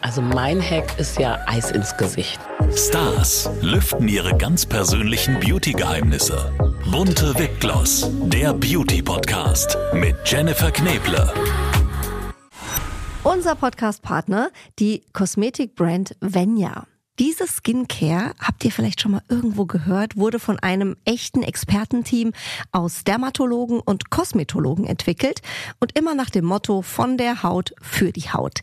Also mein Hack ist ja Eis ins Gesicht. Stars lüften ihre ganz persönlichen Beauty-Geheimnisse. Bunte Wipgloss, der Beauty-Podcast mit Jennifer Kneble. Unser Podcast-Partner, die Kosmetikbrand Venya. Diese Skincare, habt ihr vielleicht schon mal irgendwo gehört, wurde von einem echten Expertenteam aus Dermatologen und Kosmetologen entwickelt und immer nach dem Motto von der Haut für die Haut.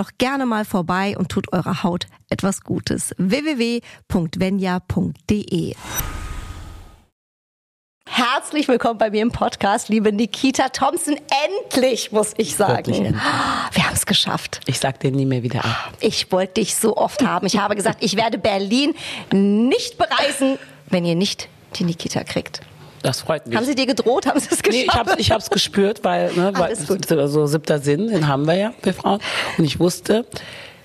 doch gerne mal vorbei und tut eurer Haut etwas Gutes. www.venya.de Herzlich willkommen bei mir im Podcast, liebe Nikita Thompson. Endlich, muss ich sagen. endlich. Wir haben es geschafft. Ich sag dir nie mehr wieder ab. Ich wollte dich so oft haben. Ich habe gesagt, ich werde Berlin nicht bereisen, wenn ihr nicht die Nikita kriegt. Das freut mich. Haben Sie dir gedroht? Haben Sie es geschafft? Nee, ich hab's, ich hab's gespürt, weil, ne, weil gut. so siebter Sinn, den haben wir ja, wir Frauen. Und ich wusste,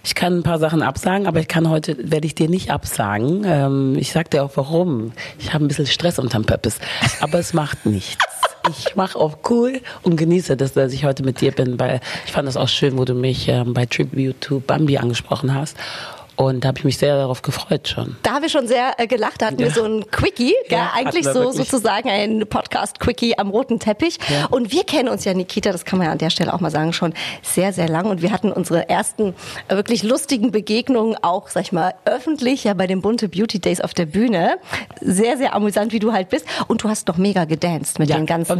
ich kann ein paar Sachen absagen, aber ich kann heute, werde ich dir nicht absagen. Ähm, ich sag dir auch warum. Ich habe ein bisschen Stress unterm Pöppes. Aber es macht nichts. Ich mache auch cool und genieße das, dass ich heute mit dir bin, weil ich fand das auch schön, wo du mich ähm, bei Tribute to Bambi angesprochen hast. Und da habe ich mich sehr darauf gefreut schon. Da haben wir schon sehr äh, gelacht. Da hatten wir Ja. so ein Quickie? Ja, eigentlich wir so wirklich. sozusagen ein Podcast-Quickie am roten Teppich. Ja. Und wir kennen uns ja, Nikita, das kann man ja an der Stelle auch mal sagen, schon sehr, sehr lang. Und wir hatten unsere ersten äh, wirklich lustigen Begegnungen auch, sag ich mal, öffentlich, ja bei den Bunte Beauty Days auf der Bühne. Sehr, sehr amüsant, wie du halt bist. Und du hast doch mega gedanced mit Ja, den ganzen.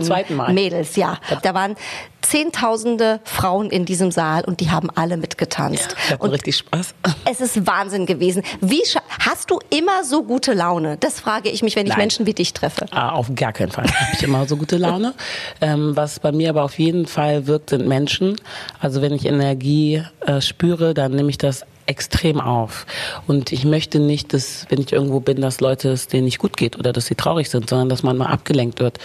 Mädels. Ja, da waren zehntausende Frauen in diesem Saal und die haben alle mitgetanzt. Ich hatte und richtig Spaß. es ist Wahnsinn gewesen. Wie hast du immer so gute Laune? Das frage ich mich, wenn ich Nein. Menschen wie dich treffe. Ah, auf gar keinen Fall. Habe ich immer so gute Laune. Ähm, was bei mir aber auf jeden Fall wirkt, sind Menschen. Also wenn ich Energie äh, spüre, dann nehme ich das extrem auf. Und ich möchte nicht, dass, wenn ich irgendwo bin, dass Leute es denen nicht gut geht oder dass sie traurig sind, sondern dass man mal abgelenkt wird.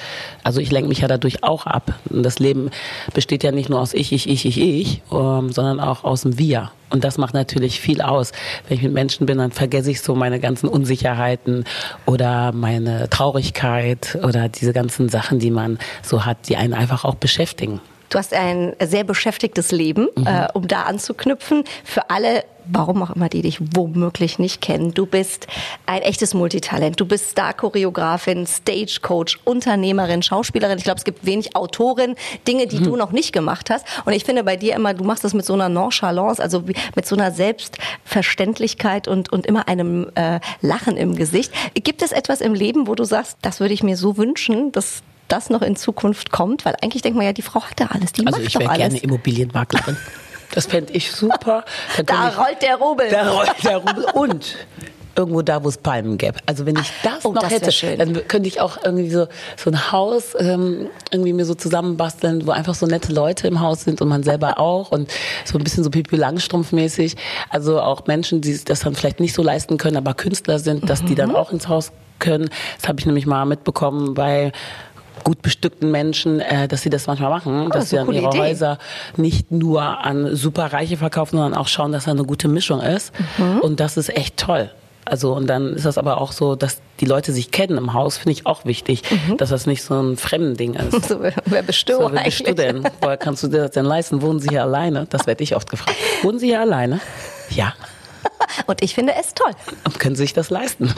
Also ich lenke mich ja dadurch auch ab. Und das Leben besteht ja nicht nur aus ich, ich, ich, ich, ich, ähm, sondern auch aus dem Wir. Und das macht natürlich viel aus. Wenn ich mit Menschen bin, dann vergesse ich so meine ganzen Unsicherheiten oder meine Traurigkeit oder diese ganzen Sachen, die man so hat, die einen einfach auch beschäftigen. Du hast ein sehr beschäftigtes Leben, äh, um da anzuknüpfen. Für alle, warum auch immer, die dich womöglich nicht kennen. Du bist ein echtes Multitalent. Du bist Star-Choreografin, Stagecoach, Unternehmerin, Schauspielerin. Ich glaube, es gibt wenig Autorin, Dinge, die du noch nicht gemacht hast. Und ich finde bei dir immer, du machst das mit so einer Nonchalance, also mit so einer Selbstverständlichkeit und, und immer einem äh, Lachen im Gesicht. Gibt es etwas im Leben, wo du sagst, das würde ich mir so wünschen, dass das noch in Zukunft kommt? Weil eigentlich denkt man ja, die Frau hat ja alles, die Also macht ich doch wäre alles. gerne Immobilienmaklerin. Das fände ich super. Da könnte ich- rollt der Rubel. Da rollt der Rubel. Und irgendwo da, wo es Palmen gäbe. Also wenn ich das Oh, noch das hätte, schön. dann könnte ich auch irgendwie so, so ein Haus ähm, irgendwie mir so zusammenbasteln, wo einfach so nette Leute im Haus sind und man selber auch und so ein bisschen so Pipi Langstrumpf mäßig. Also auch Menschen, die das dann vielleicht nicht so leisten können, aber Künstler sind, dass die Mhm. dann auch ins Haus können. Das habe ich nämlich mal mitbekommen bei gut bestückten Menschen, äh, dass sie das manchmal machen, das dass sie dann ihre Idee. Häuser nicht nur an Superreiche verkaufen, sondern auch schauen, dass da eine gute Mischung ist. Mhm. Und das ist echt toll. Also und dann ist das aber auch so, dass die Leute sich kennen im Haus, finde ich auch wichtig, dass das nicht so ein Fremdending ist. Mhm. So, wer bist du So, wer bist du denn? Woher kannst du dir das denn leisten? Wohnen Sie hier alleine? Das werde ich oft gefragt. Wohnen Sie hier alleine? Ja. Und ich finde es toll. Und können Sie sich das leisten?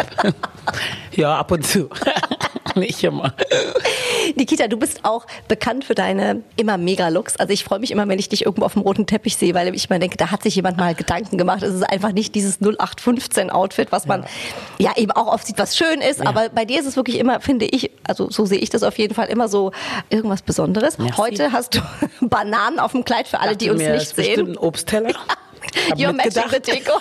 ja, ab und zu. Nicht immer. Nikita, du bist auch bekannt für deine immer Mega-Looks. Also ich freue mich immer, wenn ich dich irgendwo auf dem roten Teppich sehe, weil ich mir denke, da hat sich jemand mal Gedanken gemacht. Es ist einfach nicht dieses 0815-Outfit, was man ja. eben auch oft sieht, was schön ist. Ja. Aber bei dir ist es wirklich immer, finde ich, also so sehe ich das auf jeden Fall, immer so irgendwas Besonderes. Merci. Heute hast du Bananen auf dem Kleid für alle, die uns mir, nicht sehen. ein Obstteller. Hab Your mitgedacht. the Deko.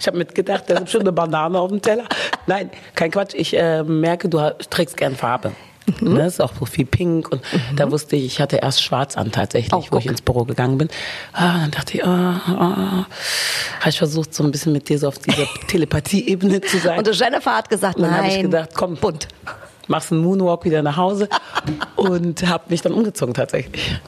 Ich habe mitgedacht, da ist bestimmt eine Banane auf dem Teller. Nein, kein Quatsch. Ich äh, merke, du trägst gern Farbe. Mhm. Ne, ist auch so viel pink und da wusste ich, ich hatte erst schwarz an tatsächlich, Oh, wo guck. ich ins Büro gegangen bin. Ah, dann dachte ich, ah, ah, habe ich versucht, so ein bisschen mit dir so auf dieser Telepathie-Ebene zu sein. Und Jennifer hat gesagt, Und dann nein. habe ich gedacht, komm, bunt. Machst einen Moonwalk wieder nach Hause und habe mich dann umgezogen tatsächlich.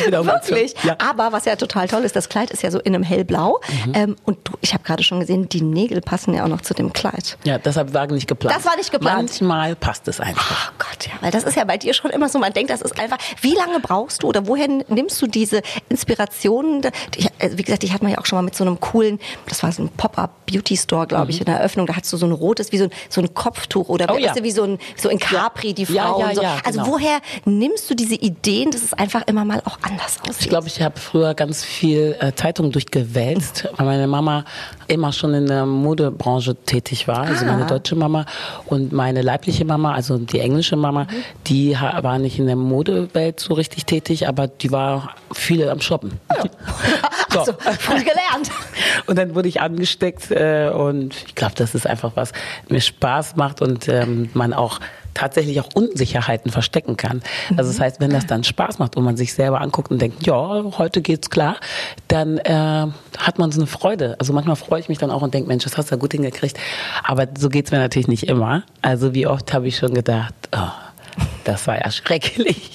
Wirklich? Ja. Aber was ja total toll ist, das Kleid ist ja so in einem hellblau. Mhm. Ähm, und du, ich habe gerade schon gesehen, die Nägel passen ja auch noch zu dem Kleid. ja, deshalb war nicht geplant. Das war nicht geplant. Manchmal passt es einfach. Oh Gott, ja, weil das ist ja bei dir schon immer so, man denkt, das ist einfach, wie lange brauchst du oder woher nimmst du diese Inspirationen? Äh, wie gesagt, ich hatte mal ja auch schon mal mit so einem coolen, das war so ein Pop-Up Beauty Store, glaube ich, in der Eröffnung, da hattest du so ein rotes, wie so ein, so ein Kopftuch oder Oh weißt ja. du, wie so ein, so in Capri, die Frau Ja, ja, und so. ja, Also genau. woher nimmst du diese Ideen, dass es einfach immer mal auch anders aussieht? Ich glaube, ich habe früher ganz viel äh, Zeitungen durchgewälzt, weil meine Mama immer schon in der Modebranche tätig war, also meine Ah. deutsche Mama und meine leibliche Mama, also die englische Mama, die ha- war nicht in der Modewelt so richtig tätig, aber die war viele am Shoppen. So. Also, früh gelernt. Und dann wurde ich angesteckt äh, und ich glaube, das ist einfach was mir Spaß macht und ähm, man auch tatsächlich auch Unsicherheiten verstecken kann. Also das heißt, wenn das dann Spaß macht und man sich selber anguckt und denkt, ja, heute geht's klar, dann äh, hat man so eine Freude. Also manchmal freue ich mich dann auch und denke, Mensch, das hast du ja gut hingekriegt. Aber so geht's mir natürlich nicht immer. Also wie oft habe ich schon gedacht, oh, das war ja schrecklich.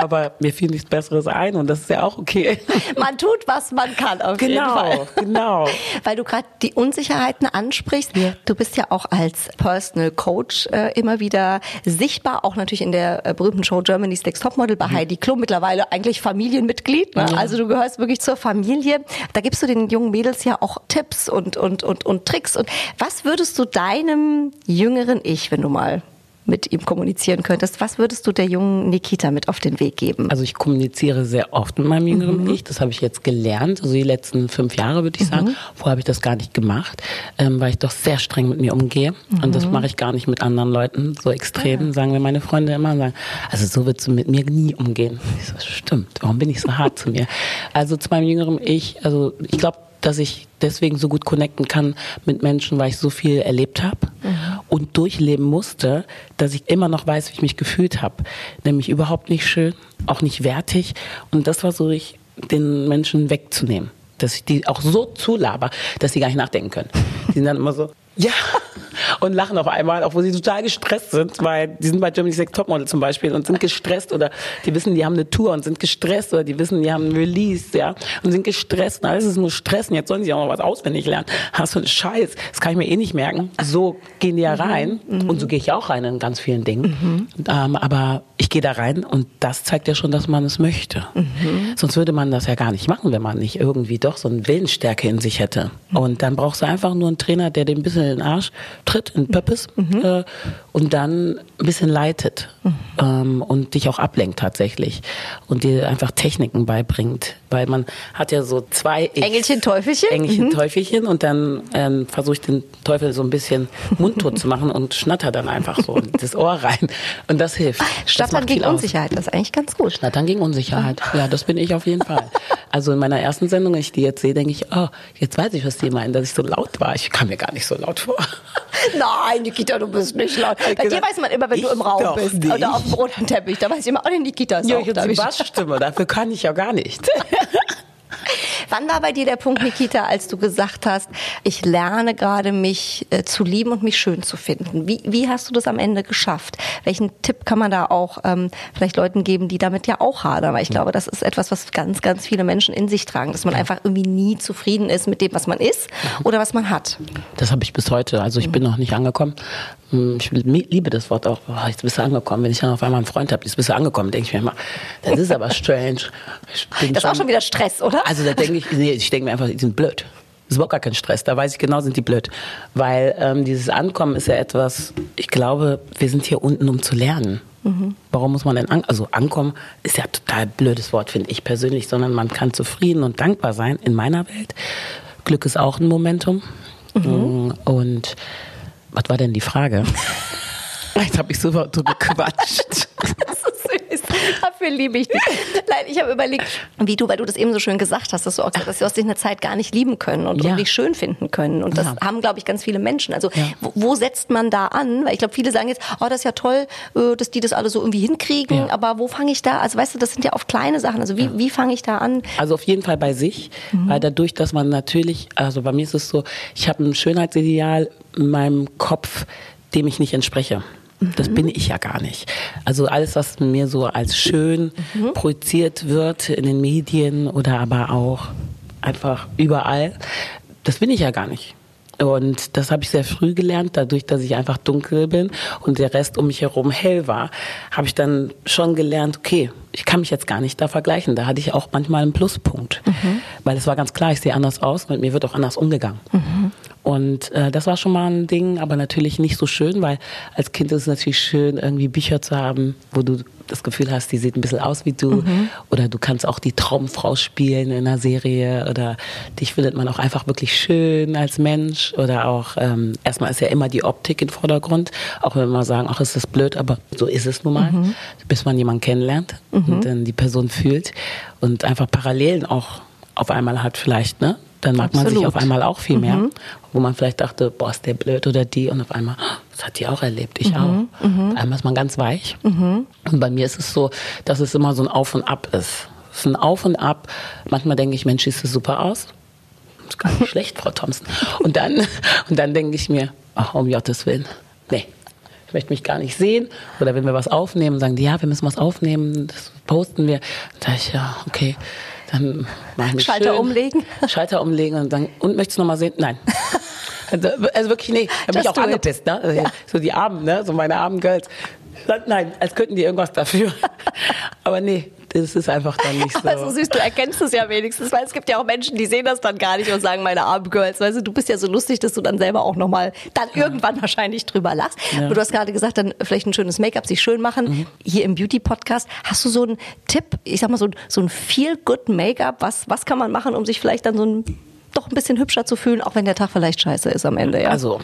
Aber mir fiel nichts Besseres ein und das ist ja auch okay. Man tut, was man kann, auf jeden Fall. Genau, genau. Weil du gerade die Unsicherheiten ansprichst. Du bist ja auch als Personal Coach äh, immer wieder sichtbar, auch natürlich in der äh, berühmten Show Germany's Next Topmodel bei Heidi Klum, mittlerweile eigentlich Familienmitglied. Ne? Also du gehörst wirklich zur Familie. Da gibst du den jungen Mädels ja auch Tipps und, und, und, und Tricks. Und was würdest du deinem jüngeren Ich, wenn du mal mit ihm kommunizieren könntest, was würdest du der jungen Nikita mit auf den Weg geben? Also ich kommuniziere sehr oft mit meinem jüngeren Ich. Das habe ich jetzt gelernt. Also die letzten fünf Jahre würde ich sagen. Vorher habe ich das gar nicht gemacht, ähm, weil ich doch sehr streng mit mir umgehe. Und das mache ich gar nicht mit anderen Leuten so extrem, sagen mir meine Freunde immer. Sagen, also so würdest du mit mir nie umgehen. Ich so, stimmt. Warum bin ich so hart zu mir? Also zu meinem jüngeren Ich. Also ich glaube, dass ich deswegen so gut connecten kann mit Menschen, weil ich so viel erlebt habe und durchleben musste, dass ich immer noch weiß, wie ich mich gefühlt habe. Nämlich überhaupt nicht schön, auch nicht wertig. Und das versuche ich den Menschen wegzunehmen. Dass ich die auch so zulaber, dass sie gar nicht nachdenken können. Die sind dann immer so, ja, und lachen auf einmal, obwohl sie total gestresst sind, weil die sind bei Germany's Next Topmodel zum Beispiel und sind gestresst oder die wissen, die haben eine Tour und sind gestresst oder die wissen, die haben ein Release, ja, und sind gestresst und alles ist nur Stress und jetzt sollen sie auch noch was auswendig lernen. Hast du einen Scheiß, das kann ich mir eh nicht merken. So gehen die ja rein und so gehe ich auch rein in ganz vielen Dingen. Ähm, aber ich gehe da rein und das zeigt ja schon, dass man es möchte. Sonst würde man das ja gar nicht machen, wenn man nicht irgendwie doch so eine Willensstärke in sich hätte. Und dann brauchst du einfach nur einen Trainer, der dir ein bisschen in den Arsch tritt, in Pöppes, äh, und dann ein bisschen leitet ähm, und dich auch ablenkt tatsächlich und dir einfach Techniken beibringt. Weil man hat ja so zwei Ichs. Engelchen, Teufelchen? Engelchen, Teufelchen und dann ähm, versuche ich den Teufel so ein bisschen mundtot zu machen und schnatter dann einfach so das Ohr rein. Und das hilft. Macht gegen. Unsicherheit, das ist eigentlich ganz gut. Schnattern gegen Unsicherheit. Ja, das bin ich auf jeden Fall. Also in meiner ersten Sendung, wenn ich die jetzt sehe, denke ich, oh, jetzt weiß ich, was die meinen, dass ich so laut war. Ich kam mir gar nicht so laut vor. Nein, Nikita, du bist nicht laut. Bei dir gesagt, weiß man immer, wenn du im Raum bist nicht. oder auf dem roten Teppich. Da weiß ich immer, oh, die Nikita ist Ja, auch ich habe da. Bassstimme, dafür kann ich ja gar nicht. Wann war bei dir der Punkt, Nikita, als du gesagt hast, ich lerne gerade mich äh, zu lieben und mich schön zu finden? Wie, wie hast du das am Ende geschafft? Welchen Tipp kann man da auch ähm, vielleicht Leuten geben, die damit ja auch hadern? Weil ich glaube, das ist etwas, was ganz, ganz viele Menschen in sich tragen, dass man einfach irgendwie nie zufrieden ist mit dem, was man ist oder was man hat. Das habe ich bis heute. Also ich bin noch nicht angekommen. Hm, Ich liebe das Wort auch. Oh, jetzt bist du angekommen. Wenn ich dann auf einmal einen Freund habe, jetzt bist du angekommen, denke ich mir immer, das ist aber strange. Das ist auch schon wieder Stress, oder? Also da denke ich, nee, ich denke mir einfach, die sind blöd. Das ist überhaupt gar kein Stress. Da weiß ich genau, sind die blöd. Weil ähm, dieses Ankommen ist ja etwas, ich glaube, wir sind hier unten, um zu lernen. Warum muss man denn an, also ankommen ist ja total blödes Wort, finde ich persönlich, sondern man kann zufrieden und dankbar sein in meiner Welt. Glück ist auch ein Momentum. Mm, Und was war denn die Frage? Jetzt habe ich so, so gequatscht. Das ist süß. Da Dafür liebe ich dich. Nein, ich habe überlegt, wie du, weil du das eben so schön gesagt hast, dass du auch gesagt hast, du hast dich eine Zeit gar nicht lieben können und Ja. wirklich schön finden können. Und das Ja. haben, glaube ich, ganz viele Menschen. Also wo, wo setzt man da an? Weil ich glaube, viele sagen jetzt, oh, das ist ja toll, äh, dass die das alle so irgendwie hinkriegen. Ja. Aber wo fange ich da? Also weißt du, das sind ja oft kleine Sachen. Also wie, wie fange ich da an? Also auf jeden Fall bei sich, weil dadurch, dass man natürlich, also bei mir ist es so, ich habe ein Schönheitsideal in meinem Kopf, dem ich nicht entspreche. Das bin ich ja gar nicht. Also alles, was mir so als schön projiziert wird in den Medien oder aber auch einfach überall, das bin ich ja gar nicht. Und das habe ich sehr früh gelernt, dadurch, dass ich einfach dunkel bin und der Rest um mich herum hell war, habe ich dann schon gelernt, okay, ich kann mich jetzt gar nicht da vergleichen. Da hatte ich auch manchmal einen Pluspunkt, weil es war ganz klar, ich sehe anders aus und mit mir wird auch anders umgegangen. Und äh, das war schon mal ein Ding, aber natürlich nicht so schön, weil als Kind ist es natürlich schön, irgendwie Bücher zu haben, wo du das Gefühl hast, die sieht ein bisschen aus wie du. Oder du kannst auch die Traumfrau spielen in einer Serie. Oder dich findet man auch einfach wirklich schön als Mensch. Oder auch, ähm, erstmal ist ja immer die Optik im Vordergrund. Auch wenn wir mal sagen, ach, ist das blöd, aber so ist es nun mal. Bis man jemanden kennenlernt und dann die Person fühlt. Und einfach Parallelen auch auf einmal hat vielleicht, ne? Dann mag man sich Absolut. auf einmal auch viel mehr, wo man vielleicht dachte, boah, ist der blöd oder die und auf einmal, "Ah, das hat die auch erlebt, ich auch. Auf einmal ist man ganz weich. Und bei mir ist es so, dass es immer so ein Auf und Ab ist. Es ist ein Auf und Ab. Manchmal denke ich, Mensch, siehst du super aus. Ist gar nicht schlecht, Frau Thompson. Und dann, und dann denke ich mir, ach, um Gottes Willen, nee. Ich möchte mich gar nicht sehen. Oder wenn wir was aufnehmen, sagen die, ja, wir müssen was aufnehmen, das posten wir. Dann sage ich, ja, okay. Dann machen wir Schalter schön. umlegen? Schalter umlegen und sagen, und möchtest du noch mal sehen? Nein. Also, also wirklich, nee, da bin ich auch angepisst, ne? Also So die Armen, ne? So meine armen Girls. Nein, als könnten die irgendwas dafür. Aber nee, das ist einfach dann nicht so. Aber so süß, du erkennst es ja wenigstens, weil es gibt ja auch Menschen, die sehen das dann gar nicht und sagen, meine armen Girls, weißt du, du bist ja so lustig, dass du dann selber auch nochmal dann irgendwann wahrscheinlich drüber lachst. Aber du hast gerade gesagt, dann vielleicht ein schönes Make-up, sich schön machen. Mhm. Hier im Beauty-Podcast, hast du so einen Tipp, ich sag mal so, so ein Feel-Good-Make-up, was, was kann man machen, um sich vielleicht dann so ein, doch ein bisschen hübscher zu fühlen, auch wenn der Tag vielleicht scheiße ist am Ende, ja? Also,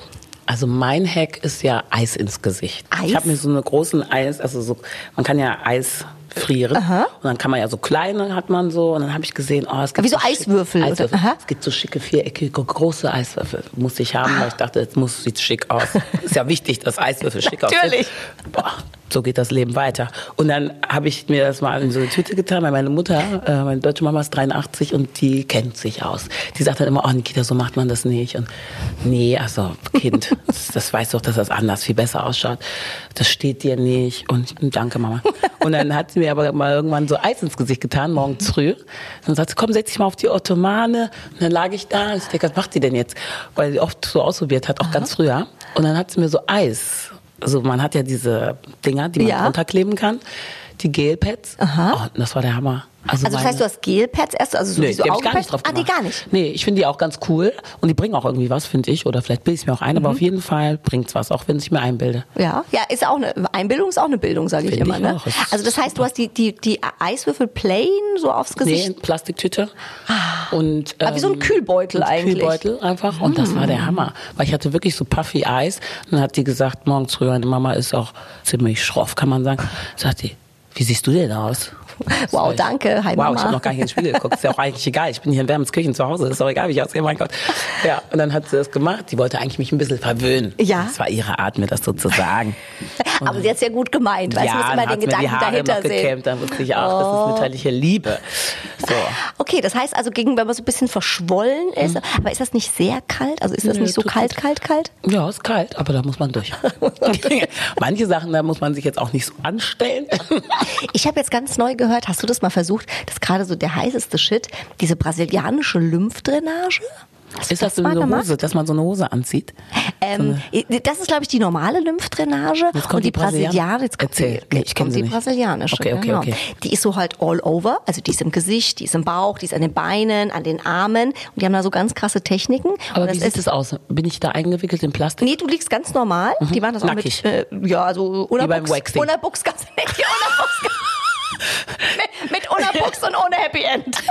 also mein Hack ist ja Eis ins Gesicht. Eis? Ich habe mir so eine großen Eis, also so, man kann ja Eis frieren und dann kann man ja so kleine hat man so und dann habe ich gesehen, oh, es gibt Wie so schick- Eiswürfel? Eiswürfel. Aha. Es gibt so schicke viereckige große Eiswürfel, musste ich haben, weil ich dachte, jetzt muss sieht schick aus. ist ja wichtig, dass Eiswürfel schick aussehen. Natürlich. Boah, so geht das Leben weiter. Und dann habe ich mir das mal in so eine Tüte getan, weil meine Mutter, äh, meine deutsche Mama ist 83 und die kennt sich aus. Die sagt dann immer, oh Nikita, so macht man das nicht. Und nee, also Kind, das, das weißt doch, dass das anders viel besser ausschaut. Das steht dir nicht. Und ich, danke Mama. Und dann hat sie mir aber mal irgendwann so Eis ins Gesicht getan, morgens früh. Dann sagt sie, komm, setz dich mal auf die Ottomane. Und dann lag ich da und ich denke, was macht die denn jetzt? Weil sie oft so ausprobiert hat, auch ganz früher. Und dann hat sie mir so Eis also man hat ja diese Dinger, die man Ja. runterkleben kann, die Gelpads. Oh, und das war der Hammer. Also das meine- heißt, du hast Gelpads erst, also so Nee, wie so die gar nicht drauf Ah, die gemacht. gar nicht. Nee, ich finde die auch ganz cool und die bringen auch irgendwie was, finde ich. Oder vielleicht bilde ich mir auch ein, aber Mhm. auf jeden Fall bringt's was, auch wenn ich mir einbilde. Ja, ja, ist auch eine Einbildung ist auch eine Bildung, sage ich immer. ich Ne? Also das heißt, du hast die, die, die Eiswürfel plain so aufs Nee, Gesicht. in Plastiktüte. Und, Ah, wie so ein ähm, Kühlbeutel eigentlich. Ah. Kühlbeutel einfach. Und das war der Hammer. Weil ich hatte wirklich so puffy Eis. Und dann hat die gesagt, morgens früh, meine Mama ist auch ziemlich schroff, kann man sagen. Sagt die, wie siehst du denn aus? Wow, danke. Hi, wow, Mama. ich habe noch gar nicht in den Spiegel geguckt. Ist ja auch eigentlich egal. Ich bin hier in Wermelskirchen zu Hause. Ist auch egal, wie ich aussehe. Mein Gott. Ja, und dann hat sie das gemacht. Die wollte eigentlich mich ein bisschen verwöhnen. Ja. Das war ihre Art, mir das so zu sagen. Aber sie hat ja gut gemeint, du, ja, dann immer den sie mir die Gedanken Haare dahinter sehen. Oh. gekämmt. Dann wusste ich auch, das ist mütterliche Liebe. So. Okay, das heißt also, gegen, wenn man so ein bisschen verschwollen ist, aber ist das nicht sehr kalt? Also ist das Mhm. Nö, nicht so kalt, kalt, kalt? Ja, ist kalt, aber da muss man durch. Manche Sachen, da muss man sich jetzt auch nicht so anstellen. Ich habe jetzt ganz neu gehört, hast du das mal versucht, das ist gerade so der heißeste Shit, diese brasilianische Lymphdrainage? Hast Ist das so mal eine gemacht? Hose, dass man so eine Hose anzieht? Ähm, das ist, glaube ich, die normale Lymphdrainage. Und die, die Brasilian- Brasilianische, jetzt kommt, Erzähl. die, Nee, jetzt kommt die brasilianische. Okay, okay, genau. okay. Die ist so halt all over. Also die ist im Gesicht, die ist im Bauch, die ist an den Beinen, an den Armen. Und die haben da so ganz krasse Techniken. Aber wie das sieht es aus? Bin ich da eingewickelt in Plastik? Nee, du liegst ganz normal. Die machen das auch Mhm. Nackig. mit, äh, ja, also ohne. Waxing. Ohne Buchs, ganz nicht, ohne Buchs. Mit, mit ohne Buchs und ohne Happy End.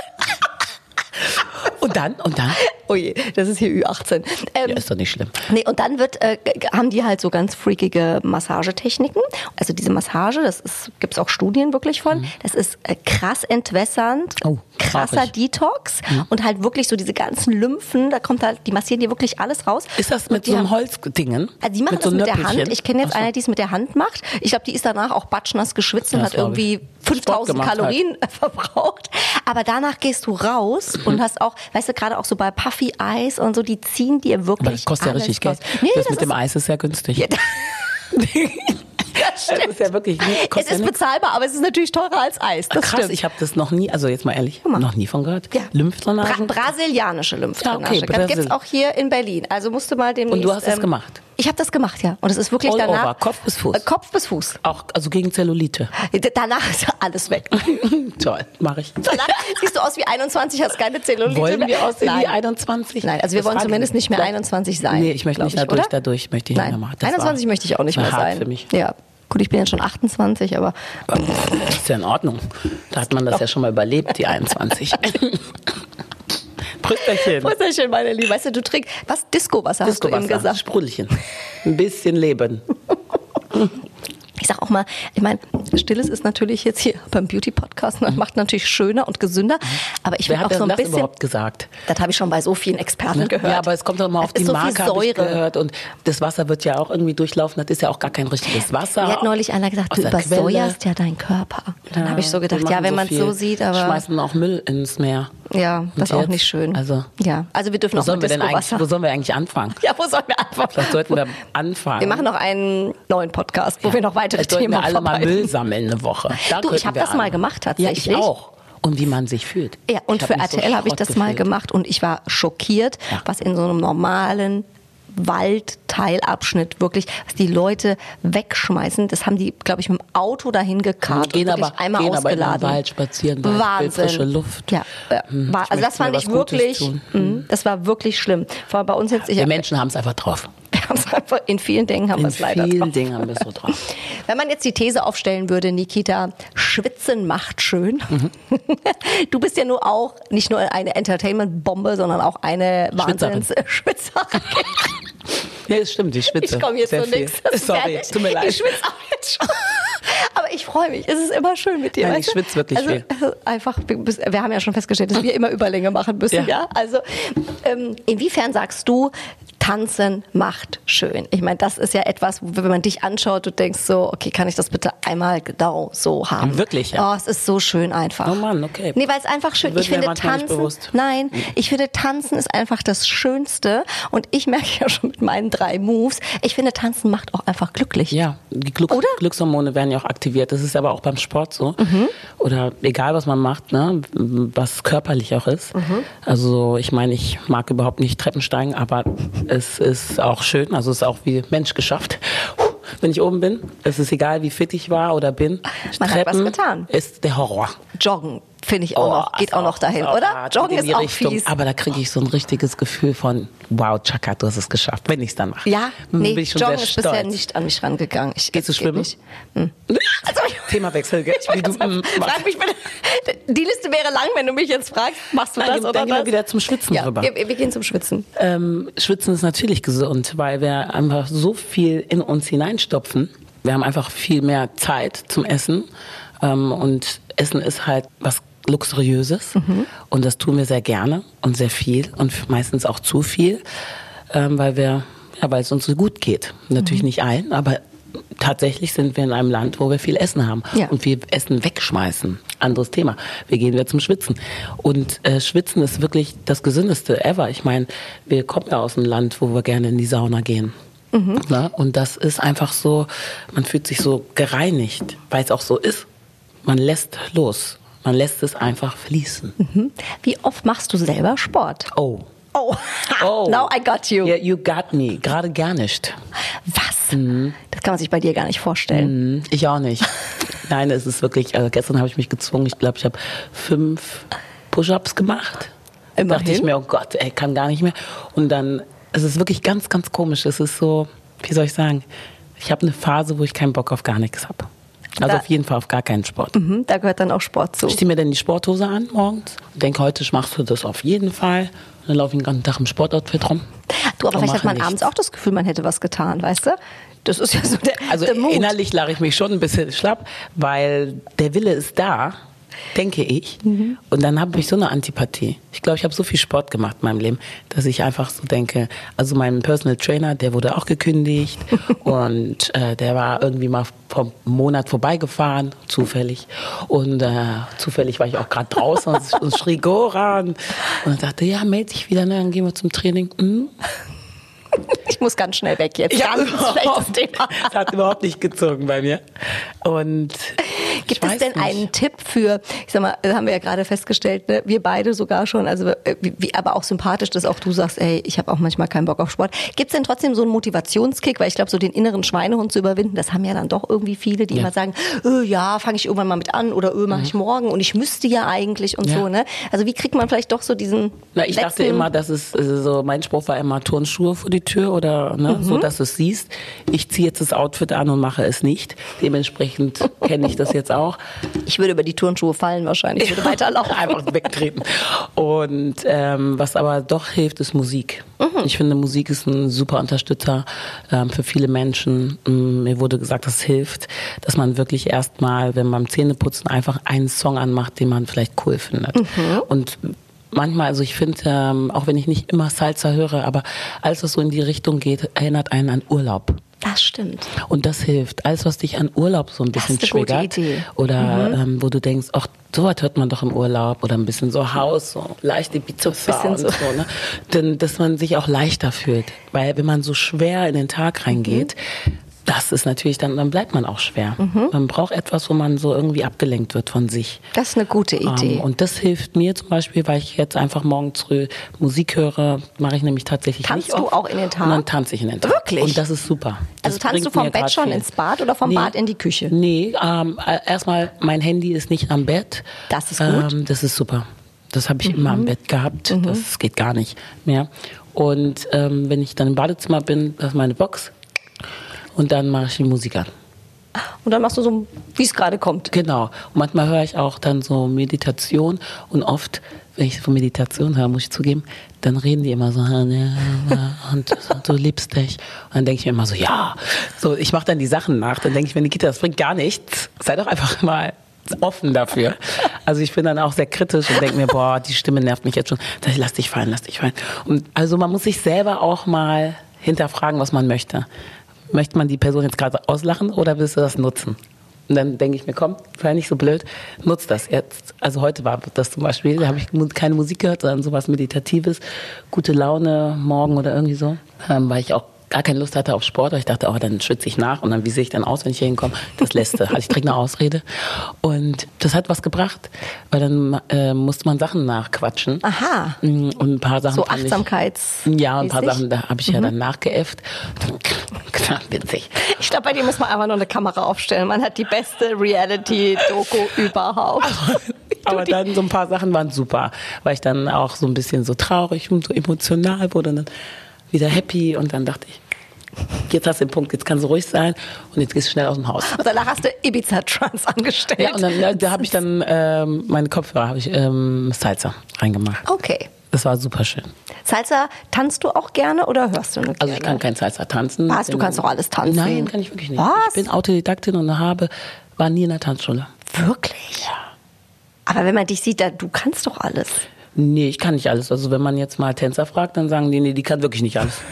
Und dann, und dann? oh je, das ist hier Ü18. Ähm, Ja, ist doch nicht schlimm. Nee, und dann wird, äh, haben die halt so ganz freakige Massagetechniken. Also diese Massage, das ist, gibt's auch Studien wirklich von. Das ist äh, krass entwässernd, Mhm. Oh, krasser. Detox und halt wirklich so diese ganzen Lymphen, da kommt halt, die massieren dir wirklich alles raus. Ist das mit so einem Holzdingen? also die machen mit das so mit der? Hand. Ich kenne jetzt so. eine, die es mit der Hand macht. Ich glaube, die ist danach auch batschnass geschwitzt und Das hat irgendwie 5000 gemacht halt. Kalorien verbraucht. Aber danach gehst du raus Mhm. und hast auch, weißt du, gerade auch so bei Puffy Eis und so, die ziehen dir wirklich Aber das kostet ja richtig Geld. Nee, das, das mit dem Eis ist ja günstig. Ja, das ist ja wirklich Es ist bezahlbar, aber es ist natürlich teurer als Eis. Das Krass, stimmt. ich habe das noch nie, also jetzt mal ehrlich, mal. noch nie von gehört. Ja. Lymphdrainagen? Bra brasilianische Lymphdrainage. Ja, okay, das gibt's Brasil. auch hier in Berlin. Also musst du mal demnächst... Und du hast das ähm, gemacht? Ich habe das gemacht, ja. Und es ist wirklich All danach... over, Kopf bis Fuß? Äh, Kopf bis Fuß. Auch, also gegen Zellulite. Danach ist alles weg. Toll, mache ich. Danach siehst du aus wie 21, hast keine Zellulite Wollen mehr. wir aussehen Nein. wie 21? Nein, also wir Das wollen zumindest nicht mehr Doch. 21 sein. Nee, ich möchte nicht dadurch, oder? dadurch möchte ich Nein, nicht mehr machen. Das 21 war- möchte ich auch nicht mehr sein. für mich. Ja, gut, ich bin jetzt schon 28, aber Das ist ja in Ordnung. Da hat man das ja schon mal überlebt, die 21. Prösterchen. Prösterchen, meine Liebe. Weißt du, du trinkst, was? Disco-Wasser hast du eben gesagt. Sprudelchen. Ein bisschen Leben. Ich sag auch mal, ich meine, Stilles ist natürlich jetzt hier beim Beauty-Podcast, ne, macht natürlich schöner und gesünder, aber ich hat auch so ein das bisschen... überhaupt gesagt? Das habe ich schon bei so vielen Experten Ne? gehört. Ja, aber es kommt doch mal auf Das die ist so Marke, viel habe ich Säure. gehört. Und das Wasser wird ja auch irgendwie durchlaufen. Das ist ja auch gar kein richtiges Wasser. Mir hat neulich einer gesagt, du übersäuerst Quelle. ja deinen Körper. Und dann habe ich so gedacht, ja, wenn man es so sieht, aber Schmeißen auch Müll ins Meer. ja, das ist auch nicht schön. Also, ja, also wir dürfen wo auch sollen, wir denn eigentlich, wo sollen wir eigentlich anfangen? Ja, wo sollen wir anfangen? Vielleicht sollten wir anfangen. Wir machen noch einen neuen Podcast, wo wir noch weitere Vielleicht sollten Themen wir alle mal. Müll sammeln eine Woche. Da Du, ich könnten hab wir das mal an- gemacht, tatsächlich. Ja, ich auch. Und wie man sich fühlt. Ja, und für mich so RTL habe ich das mal gefühlt. gemacht und ich war schockiert, Ja. was in so einem normalen Waldteilabschnitt wirklich, was die Leute wegschmeißen. Das haben die, glaube ich, mit dem Auto dahin gekarrt Gehen und aber- einmal gehen aber in den ausgeladen. Wald spazieren, weil Wahnsinn. frische Luft. Ja, äh, Hm, war, also das fand ich wirklich, mh, das war wirklich schlimm. Vor bei uns jetzt, ich, Wir Menschen haben es einfach drauf. Es einfach in vielen Dingen haben wir In es leider vielen drauf. Dingen haben wir es so drauf. Wenn man jetzt die These aufstellen würde, Nikita, Schwitzen macht schön. Mhm. Du bist ja nur auch nicht nur eine Entertainment-Bombe, sondern auch eine Schwitzerin. Wahnsinns-Schwitzerin. Nee, das stimmt, ich schwitze. Ich komme jetzt zu nichts. Sorry, tut mir leid. Ich schwitze auch jetzt schon. Aber ich freue mich. Es ist immer schön mit dir. Nein, ich schwitze wirklich also, viel. Also einfach, wir haben ja schon festgestellt, dass wir immer Überlänge machen müssen. Ja. Ja. Also ähm, inwiefern sagst du, Tanzen macht schön? Ich meine, das ist ja etwas, wenn man dich anschaut, du denkst so, okay, kann ich das bitte einmal genau so haben? Wirklich, ja? Oh, es ist so schön einfach. Oh Mann, okay. Nee, weil es einfach schön. Ich finde Tanzen. Nein, ich finde Tanzen ist einfach das Schönste. Und ich merke ja schon mit meinen drei Moves, ich finde Tanzen macht auch einfach glücklich. Ja, die Glück Oder? Glückshormone werden ja auch aktiviert. Das ist aber auch beim Sport so. Mhm. Oder egal, was man macht, ne? was körperlich auch ist. Mhm. Also ich meine, ich mag überhaupt nicht Treppen steigen, aber es ist auch schön. Also es ist auch wie Mensch geschafft. Wenn ich oben bin, es ist egal, wie fit ich war oder bin. Man hat was Treppen getan. ist der Horror. Joggen finde ich auch noch, geht ist auch noch dahin, so oder? Joggen ist auch Richtung. fies. Aber da kriege ich so ein richtiges Gefühl von, wow, Chaka, du hast es geschafft, wenn ich es dann mache. Ja, Dann nee, bin ich schon Joggen ist bisher stolz. nicht an mich rangegangen. Ich, Gehst du geht schwimmen? Hm. Also, Themawechsel, gell? Wie du, mm, Frag mich bitte. Die Liste wäre lang, wenn du mich jetzt fragst, machst du Nein, das dann oder gehen wir das? wieder zum Schwitzen ja, rüber. Wir, wir gehen zum Schwitzen. Ähm, Schwitzen ist natürlich gesund, weil wir einfach so viel in uns hineinstopfen. Wir haben einfach viel mehr Zeit zum Essen. Ähm, und Essen ist halt was Luxuriöses. Und das tun wir sehr gerne und sehr viel und meistens auch zu viel, ähm, weil wir, ja, weil es uns so gut geht. Natürlich nicht allen, aber tatsächlich sind wir in einem Land, wo wir viel Essen haben Ja. und wir Essen wegschmeißen. Anderes Thema. Wir gehen wieder zum Schwitzen. Und äh, Schwitzen ist wirklich das Gesündeste ever. Ich meine, wir kommen ja aus einem Land, wo wir gerne in die Sauna gehen. Na, und das ist einfach so, man fühlt sich so gereinigt, weil es auch so ist. Man lässt los. Man lässt es einfach fließen. Hm? Wie oft machst du selber Sport? Oh. Oh, Oh. now I got you. Yeah, you got me. Gerade gar nicht. Was? Mhm. Das kann man sich bei dir gar nicht vorstellen. Hm, Ich auch nicht. Nein, es ist wirklich, also gestern habe ich mich gezwungen, ich glaube, ich habe fünf Push-Ups gemacht. Immerhin. Dachte ich mir, oh Gott, ey, kann gar nicht mehr. Und dann, es ist wirklich ganz, ganz komisch. Es ist so, wie soll ich sagen, ich habe eine Phase, wo ich keinen Bock auf gar nichts habe. Also Da- auf jeden Fall auf gar keinen Sport. Mhm, da gehört dann auch Sport zu. Ich ziehe mir dann die Sporthose an morgens und denke, heute machst du das auf jeden Fall. dann laufe ich den ganzen Tag im Sportoutfit rum. Du, aber und vielleicht hat man nichts. abends auch das Gefühl, man hätte was getan, weißt du? Das ist ja so der, Also der Mut. innerlich lache ich mich schon ein bisschen schlapp, weil der Wille ist da, denke ich. Mhm. Und dann habe ich so eine Antipathie. Ich glaube, ich habe so viel Sport gemacht in meinem Leben, dass ich einfach so denke, also mein Personal Trainer, der wurde auch gekündigt und äh, der war irgendwie mal vom Monat vorbeigefahren, zufällig. Und äh, zufällig war ich auch gerade draußen und, und schrie Goran. Und dann dachte, ja, melde dich wieder, ne, dann gehen wir zum Training. Hm? Ich muss ganz schnell weg jetzt. Ja, ganz schlechtes. Thema. Das hat überhaupt nicht gezogen bei mir. Und Gibt es denn nicht. einen Tipp für, ich sag mal, haben wir ja gerade festgestellt, ne? wir beide sogar schon, also äh, wie, aber auch sympathisch, dass auch du sagst, ey, ich habe auch manchmal keinen Bock auf Sport. Gibt es denn trotzdem so einen Motivationskick, weil ich glaube, so den inneren Schweinehund zu überwinden, das haben ja dann doch irgendwie viele, die Ja. immer sagen, öh, ja, fange ich irgendwann mal mit an oder öh, mache ich morgen und ich müsste ja eigentlich und Mhm. Ja. so, ne? Also wie kriegt man vielleicht doch so diesen Na, ich dachte immer, dass es äh, so, mein Spruch war immer Turnschuhe vor die Tür oder ne, Mhm. so, dass du es siehst. Ich ziehe jetzt das Outfit an und mache es nicht. Dementsprechend kenne ich das jetzt auch. ich würde über die Turnschuhe fallen wahrscheinlich, ich würde weiterlaufen. Einfach wegtreten. Und ähm, was aber doch hilft, ist Musik. Mhm. Ich finde, Musik ist ein super Unterstützer ähm, für viele Menschen. Mm, Mir wurde gesagt, das hilft, dass man wirklich erstmal, wenn man beim Zähneputzen einfach einen Song anmacht, den man vielleicht cool findet. Mhm. Und manchmal, also ich finde, ähm, auch wenn ich nicht immer Salsa höre, aber alles, was so in die Richtung geht, erinnert einen an Urlaub. Das stimmt. Und das hilft. Alles, was dich an Urlaub so ein bisschen triggert. Idee. Mhm. Oder ähm, wo du denkst, ach, sowas hört man doch im Urlaub. Oder ein bisschen so Haus, so leichte bisschen Sound, so. so. ne? Denn, dass man sich auch leichter fühlt. Weil wenn man so schwer in den Tag reingeht, das ist natürlich dann, dann bleibt man auch schwer. Mhm. Man braucht etwas, wo man so irgendwie abgelenkt wird von sich. Das ist eine gute Idee. Ähm, und das hilft mir zum Beispiel, weil ich jetzt einfach morgens früh Musik höre, mache ich nämlich tatsächlich Tanzt nicht du oft. auch in den Tag? Und dann tanze ich in den Tag. Wirklich? Und das ist super. Das also tanzt du vom Bett schon viel. ins Bad oder vom Nee. Bad in die Küche? Nee, ähm, äh, erstmal, mein Handy ist nicht am Bett. Das ist gut. Mhm. Ähm, das ist super. Das habe ich immer am Bett gehabt. Das geht gar nicht mehr. Und ähm, wenn ich dann im Badezimmer bin, das ist meine Box. Und dann mache ich die Musik an. Und dann machst du so, wie es gerade kommt. Genau. Und manchmal höre ich auch dann so Meditation und oft, wenn ich so Meditation höre, muss ich zugeben, dann reden die immer so "Ah, ja, ja, und du liebst dich. Und dann denke ich mir immer so, ja. So, ich mache dann die Sachen nach. Dann denke ich mir, Nikita, das bringt gar nichts. Sei doch einfach mal offen dafür. Also ich bin dann auch sehr kritisch und denke mir, boah, die Stimme nervt mich jetzt schon. Ich, lass dich fallen, lass dich fallen. Und also man muss sich selber auch mal hinterfragen, was man möchte. Möchte man die Person jetzt gerade auslachen oder willst du das nutzen? Und dann denke ich mir, komm, sei nicht so blöd, nutz das jetzt. Also heute war das zum Beispiel, da habe ich keine Musik gehört, sondern sowas Meditatives, gute Laune morgen oder irgendwie so, ähm, weil ich auch gar keine Lust hatte auf Sport, weil ich dachte, oh, dann schwitze ich nach und dann wie sehe ich dann aus, wenn ich hier hinkomme? Das Letzte. Also ich kriege eine Ausrede. Und das hat was gebracht, weil dann äh, musste man Sachen nachquatschen. Aha. Mm, Und ein paar Sachen So fand ich- Achtsamkeits. Ja, ein paar? Sachen, da habe ich ja dann nachgeäfft. Witzig. Ich glaube, bei dir muss man einfach nur eine Kamera aufstellen. Man hat die beste Reality-Doku überhaupt. Aber dann so ein paar Sachen waren super, weil ich dann auch so ein bisschen so traurig und so emotional wurde und dann wieder happy und dann dachte ich, jetzt hast du den Punkt, jetzt kannst du ruhig sein und jetzt gehst du schnell aus dem Haus. Und danach hast du Ibiza-Trans angestellt. Ja, und dann ja, da habe ich dann ähm, meine Kopfhörer, habe ich ähm, Salsa reingemacht. Okay. Das war super schön. Salsa, tanzt du auch gerne oder hörst du nur gerne? Also ich kann kein Salsa tanzen. Was, du kannst doch alles tanzen? Nein, kann ich wirklich nicht. Was? Ich bin Autodidaktin und habe, war nie in der Tanzschule. Wirklich? Aber wenn man dich sieht, da, du kannst doch alles. Nee, ich kann nicht alles. Also wenn man jetzt mal Tänzer fragt, dann sagen die, nee, die kann wirklich nicht alles.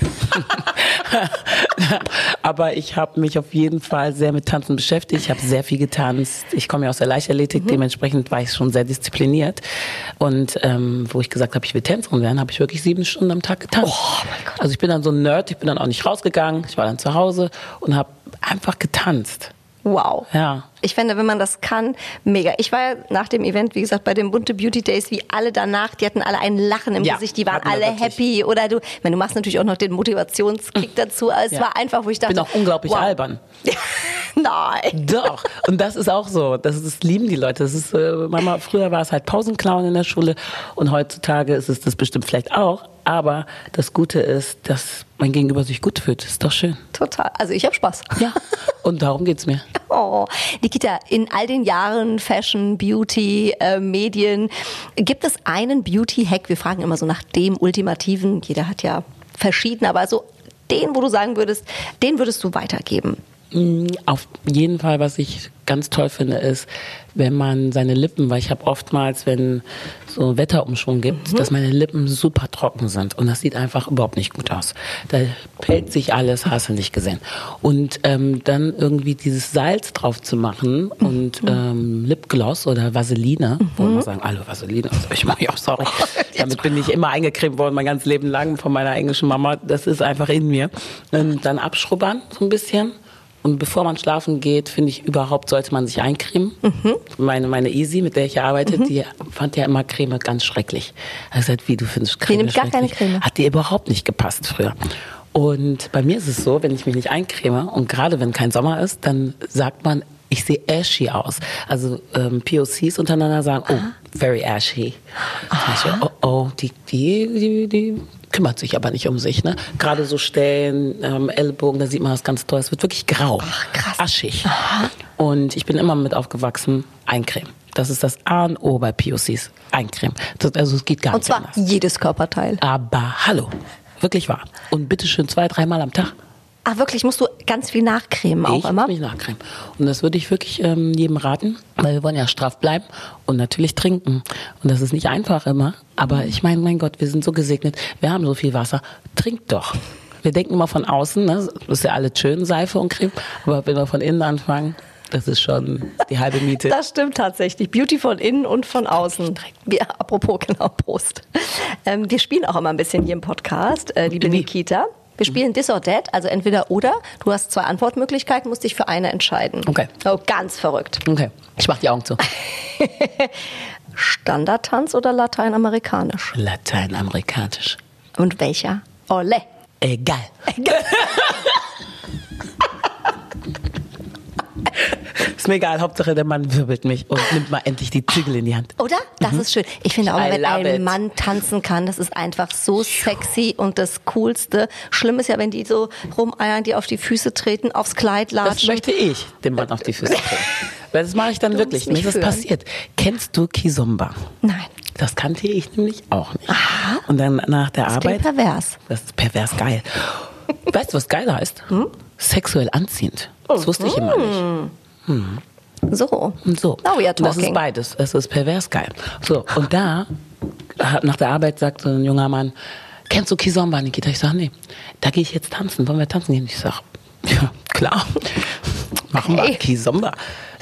Aber ich habe mich auf jeden Fall sehr mit Tanzen beschäftigt. Ich habe sehr viel getanzt. Ich komme ja aus der Leichtathletik, dementsprechend war ich schon sehr diszipliniert. Und ähm, wo ich gesagt habe, ich will Tänzerin werden, habe ich wirklich sieben Stunden am Tag getanzt. Also ich bin dann so ein Nerd, ich bin dann auch nicht rausgegangen. Ich war dann zu Hause und habe einfach getanzt. Wow. Ja. Ich finde, wenn man das kann, mega. Ich war ja nach dem Event, wie gesagt, bei den Bunte Beauty Days, wie alle danach, die hatten alle ein Lachen im Ja, Gesicht, die waren alle happy. Oder du, ich meine, du machst natürlich auch noch den Motivationskick dazu. Aber es Ja. war einfach, wo ich dachte. bin auch unglaublich wow. albern. Nein. Doch. Und das ist auch so. Das, ist, das lieben die Leute. Das ist, äh, Mama, früher war es halt Pausenclown in der Schule und heutzutage ist es das bestimmt vielleicht auch. Aber das Gute ist, dass mein Gegenüber sich gut fühlt. ist doch schön. Total. Also ich habe Spaß. Ja. Und darum geht's mir. Oh, Nikita, in all den Jahren Fashion, Beauty, äh, Medien, gibt es einen Beauty-Hack? Wir fragen immer so nach dem ultimativen. Jeder hat ja verschiedene, aber so den, wo du sagen würdest, den würdest du weitergeben. Mm, auf jeden Fall, was ich ganz toll finde, ist, wenn man seine Lippen, weil ich habe oftmals, wenn so Wetterumschwung gibt, mhm. dass meine Lippen super trocken sind und das sieht einfach überhaupt nicht gut aus. Da pellt sich alles, hast du nicht gesehen. Und ähm, dann irgendwie dieses Salz drauf zu machen und mhm. ähm, Lipgloss oder Vaseline, mhm. wo man sagen, alle Vaseline, also ich mache auch sorry, damit bin ich immer eingecremt worden, mein ganzes Leben lang von meiner englischen Mama. Das ist einfach in mir. Und dann abschrubbern so ein bisschen und bevor man schlafen geht, finde ich überhaupt, sollte man sich eincremen. Mhm. Meine, meine Easy, mit der ich arbeite, mhm. die fand ja immer Creme ganz schrecklich. Er hat gesagt, wie du findest Creme Die nimmt gar keine Creme. Hat dir überhaupt nicht gepasst früher. Und bei mir ist es so, wenn ich mich nicht eincreme und gerade wenn kein Sommer ist, dann sagt man, ich sehe ashy aus. Also ähm, POCs untereinander sagen, oh, very ashy. Oh, oh, die, die, die, die kümmert sich aber nicht um sich. Ne? Gerade so Stellen, ähm, Ellbogen, da sieht man das ganz toll. Es wird wirklich grau, Ach, krass. aschig. Aha. Und ich bin immer mit aufgewachsen, eincremen. Das ist das A und O bei POCs. Eincremen. Das, also es geht gar und nicht Und zwar anders. jedes Körperteil. Aber hallo, wirklich wahr. Und bitteschön zwei, dreimal am Tag. Ah, wirklich? Musst du ganz viel nachcremen auch ich immer? Ich nachcremen. Und das würde ich wirklich ähm, jedem raten, weil wir wollen ja straff bleiben und natürlich trinken. Und das ist nicht einfach immer. Aber ich meine, mein Gott, wir sind so gesegnet. Wir haben so viel Wasser. Trinkt doch. Wir denken immer von außen, ne? das ist ja alles schön, Seife und Creme. Aber wenn wir von innen anfangen, das ist schon die halbe Miete. Das stimmt tatsächlich. Beauty von innen und von außen. Wir, apropos, genau, Prost. Ähm, wir spielen auch immer ein bisschen hier im Podcast, äh, liebe Nikita. Wir spielen This or That, also entweder oder. Du hast zwei Antwortmöglichkeiten, musst dich für eine entscheiden. Okay. Oh, ganz verrückt. Okay. Ich mach die Augen zu. Standardtanz oder lateinamerikanisch? Lateinamerikanisch. Und welcher? Ole. Egal. Egal. Ist mir egal, Hauptsache der Mann wirbelt mich und nimmt mal endlich die Zügel in die Hand. Oder? Das mhm. ist schön. Ich finde auch, wenn ein it. Mann tanzen kann, das ist einfach so sexy und das Coolste. Schlimm ist ja, wenn die so rumeiern, die auf die Füße treten, aufs Kleid latschen. Das möchte ich, dem Mann auf die Füße treten. Weil das mache ich dann du wirklich. Mir ist das passiert. Kennst du Kizomba? Nein. Das kannte ich nämlich auch nicht. Aha. Und dann nach der das Arbeit. pervers. Das ist pervers geil. weißt du, was geil heißt? Hm? Sexuell anziehend. Das wusste ich immer nicht. Hm. So. Und so. Now we are talking. Das ist beides. Es ist pervers geil. So, und da, nach der Arbeit sagte ein junger Mann, kennst du Kizomba, Nikita? Ich sage, nee, da gehe ich jetzt tanzen. Wollen wir tanzen gehen? Ich sage, ja, klar. Machen wir Kizomba.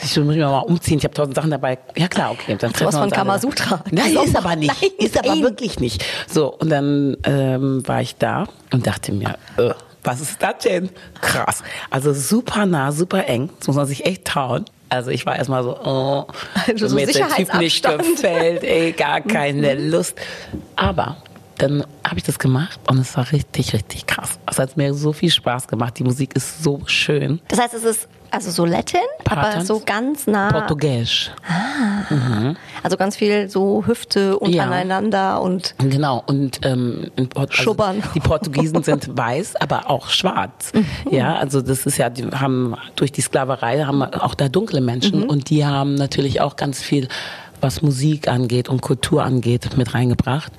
Ich muss mich mal umziehen, ich habe tausend Sachen dabei. Ja klar, okay. Dann treffen was von Kamasutra. Nein, ist aber nicht. Nein, ist aber wirklich nicht. So, und dann ähm, war ich da und dachte mir, äh, was ist das denn? Krass. Also super nah, super eng. Das muss man sich echt trauen. Also ich war erstmal so, oh, also so mir der Typ nicht gefällt, ey, gar keine mhm. Lust. Aber dann habe ich das gemacht und es war richtig, richtig krass. Es hat mir so viel Spaß gemacht. Die Musik ist so schön. Das heißt, es ist also so Latin, Paartanz, aber so ganz nah. Portugiesisch. Ah. Mhm. Also ganz viel so Hüfte untereinander ja. und. Genau, und ähm, Port also Schubbern. Die Portugiesen sind weiß, aber auch schwarz. Mhm. Ja, also das ist ja, die haben durch die Sklaverei haben auch da dunkle Menschen mhm. und die haben natürlich auch ganz viel was Musik angeht und Kultur angeht, mit reingebracht.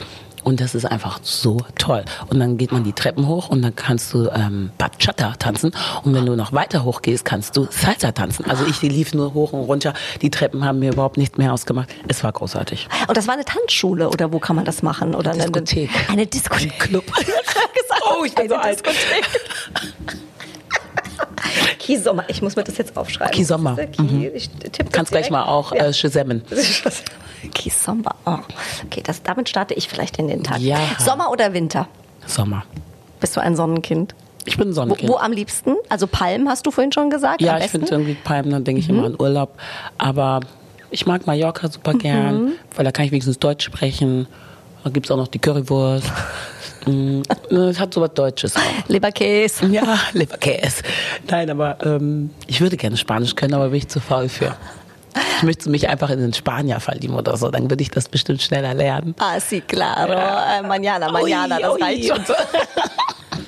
Und das ist einfach so toll. Und dann geht man die Treppen hoch und dann kannst du ähm, Bachata tanzen. Und wenn du noch weiter hoch gehst, kannst du Salsa tanzen. Also ich lief nur hoch und runter. Die Treppen haben mir überhaupt nicht mehr ausgemacht. Es war großartig. Und das war eine Tanzschule oder wo kann man das machen? Oder eine Diskothek. Eine Diskothek. Ein Club. oh, ich bin so alt. Kisommer. Ich muss mir das jetzt aufschreiben. Kisommer. Mhm. Ich Kannst gleich mal auch ja. äh, Kisommer. Oh. Okay, das, damit starte ich vielleicht in den Tag. Ja. Sommer oder Winter? Sommer. Bist du ein Sonnenkind? Ich bin ein Sonnenkind. Wo, wo am liebsten? Also Palmen hast du vorhin schon gesagt? Ja, ich finde irgendwie Palmen, dann denke ich mhm. immer an Urlaub. Aber ich mag Mallorca super gern, mhm. weil da kann ich wenigstens Deutsch sprechen. Da gibt es auch noch die Currywurst. Mm, es hat so was Deutsches auch. Leberkäse. Ja, Leberkäse. Nein, aber ähm, ich würde gerne Spanisch können, aber bin ich zu faul für. Ich möchte mich einfach in den Spanier verlieben oder so, dann würde ich das bestimmt schneller lernen. Ah, sí, claro. Ja. Äh, mañana, mañana, das ui, reicht schon.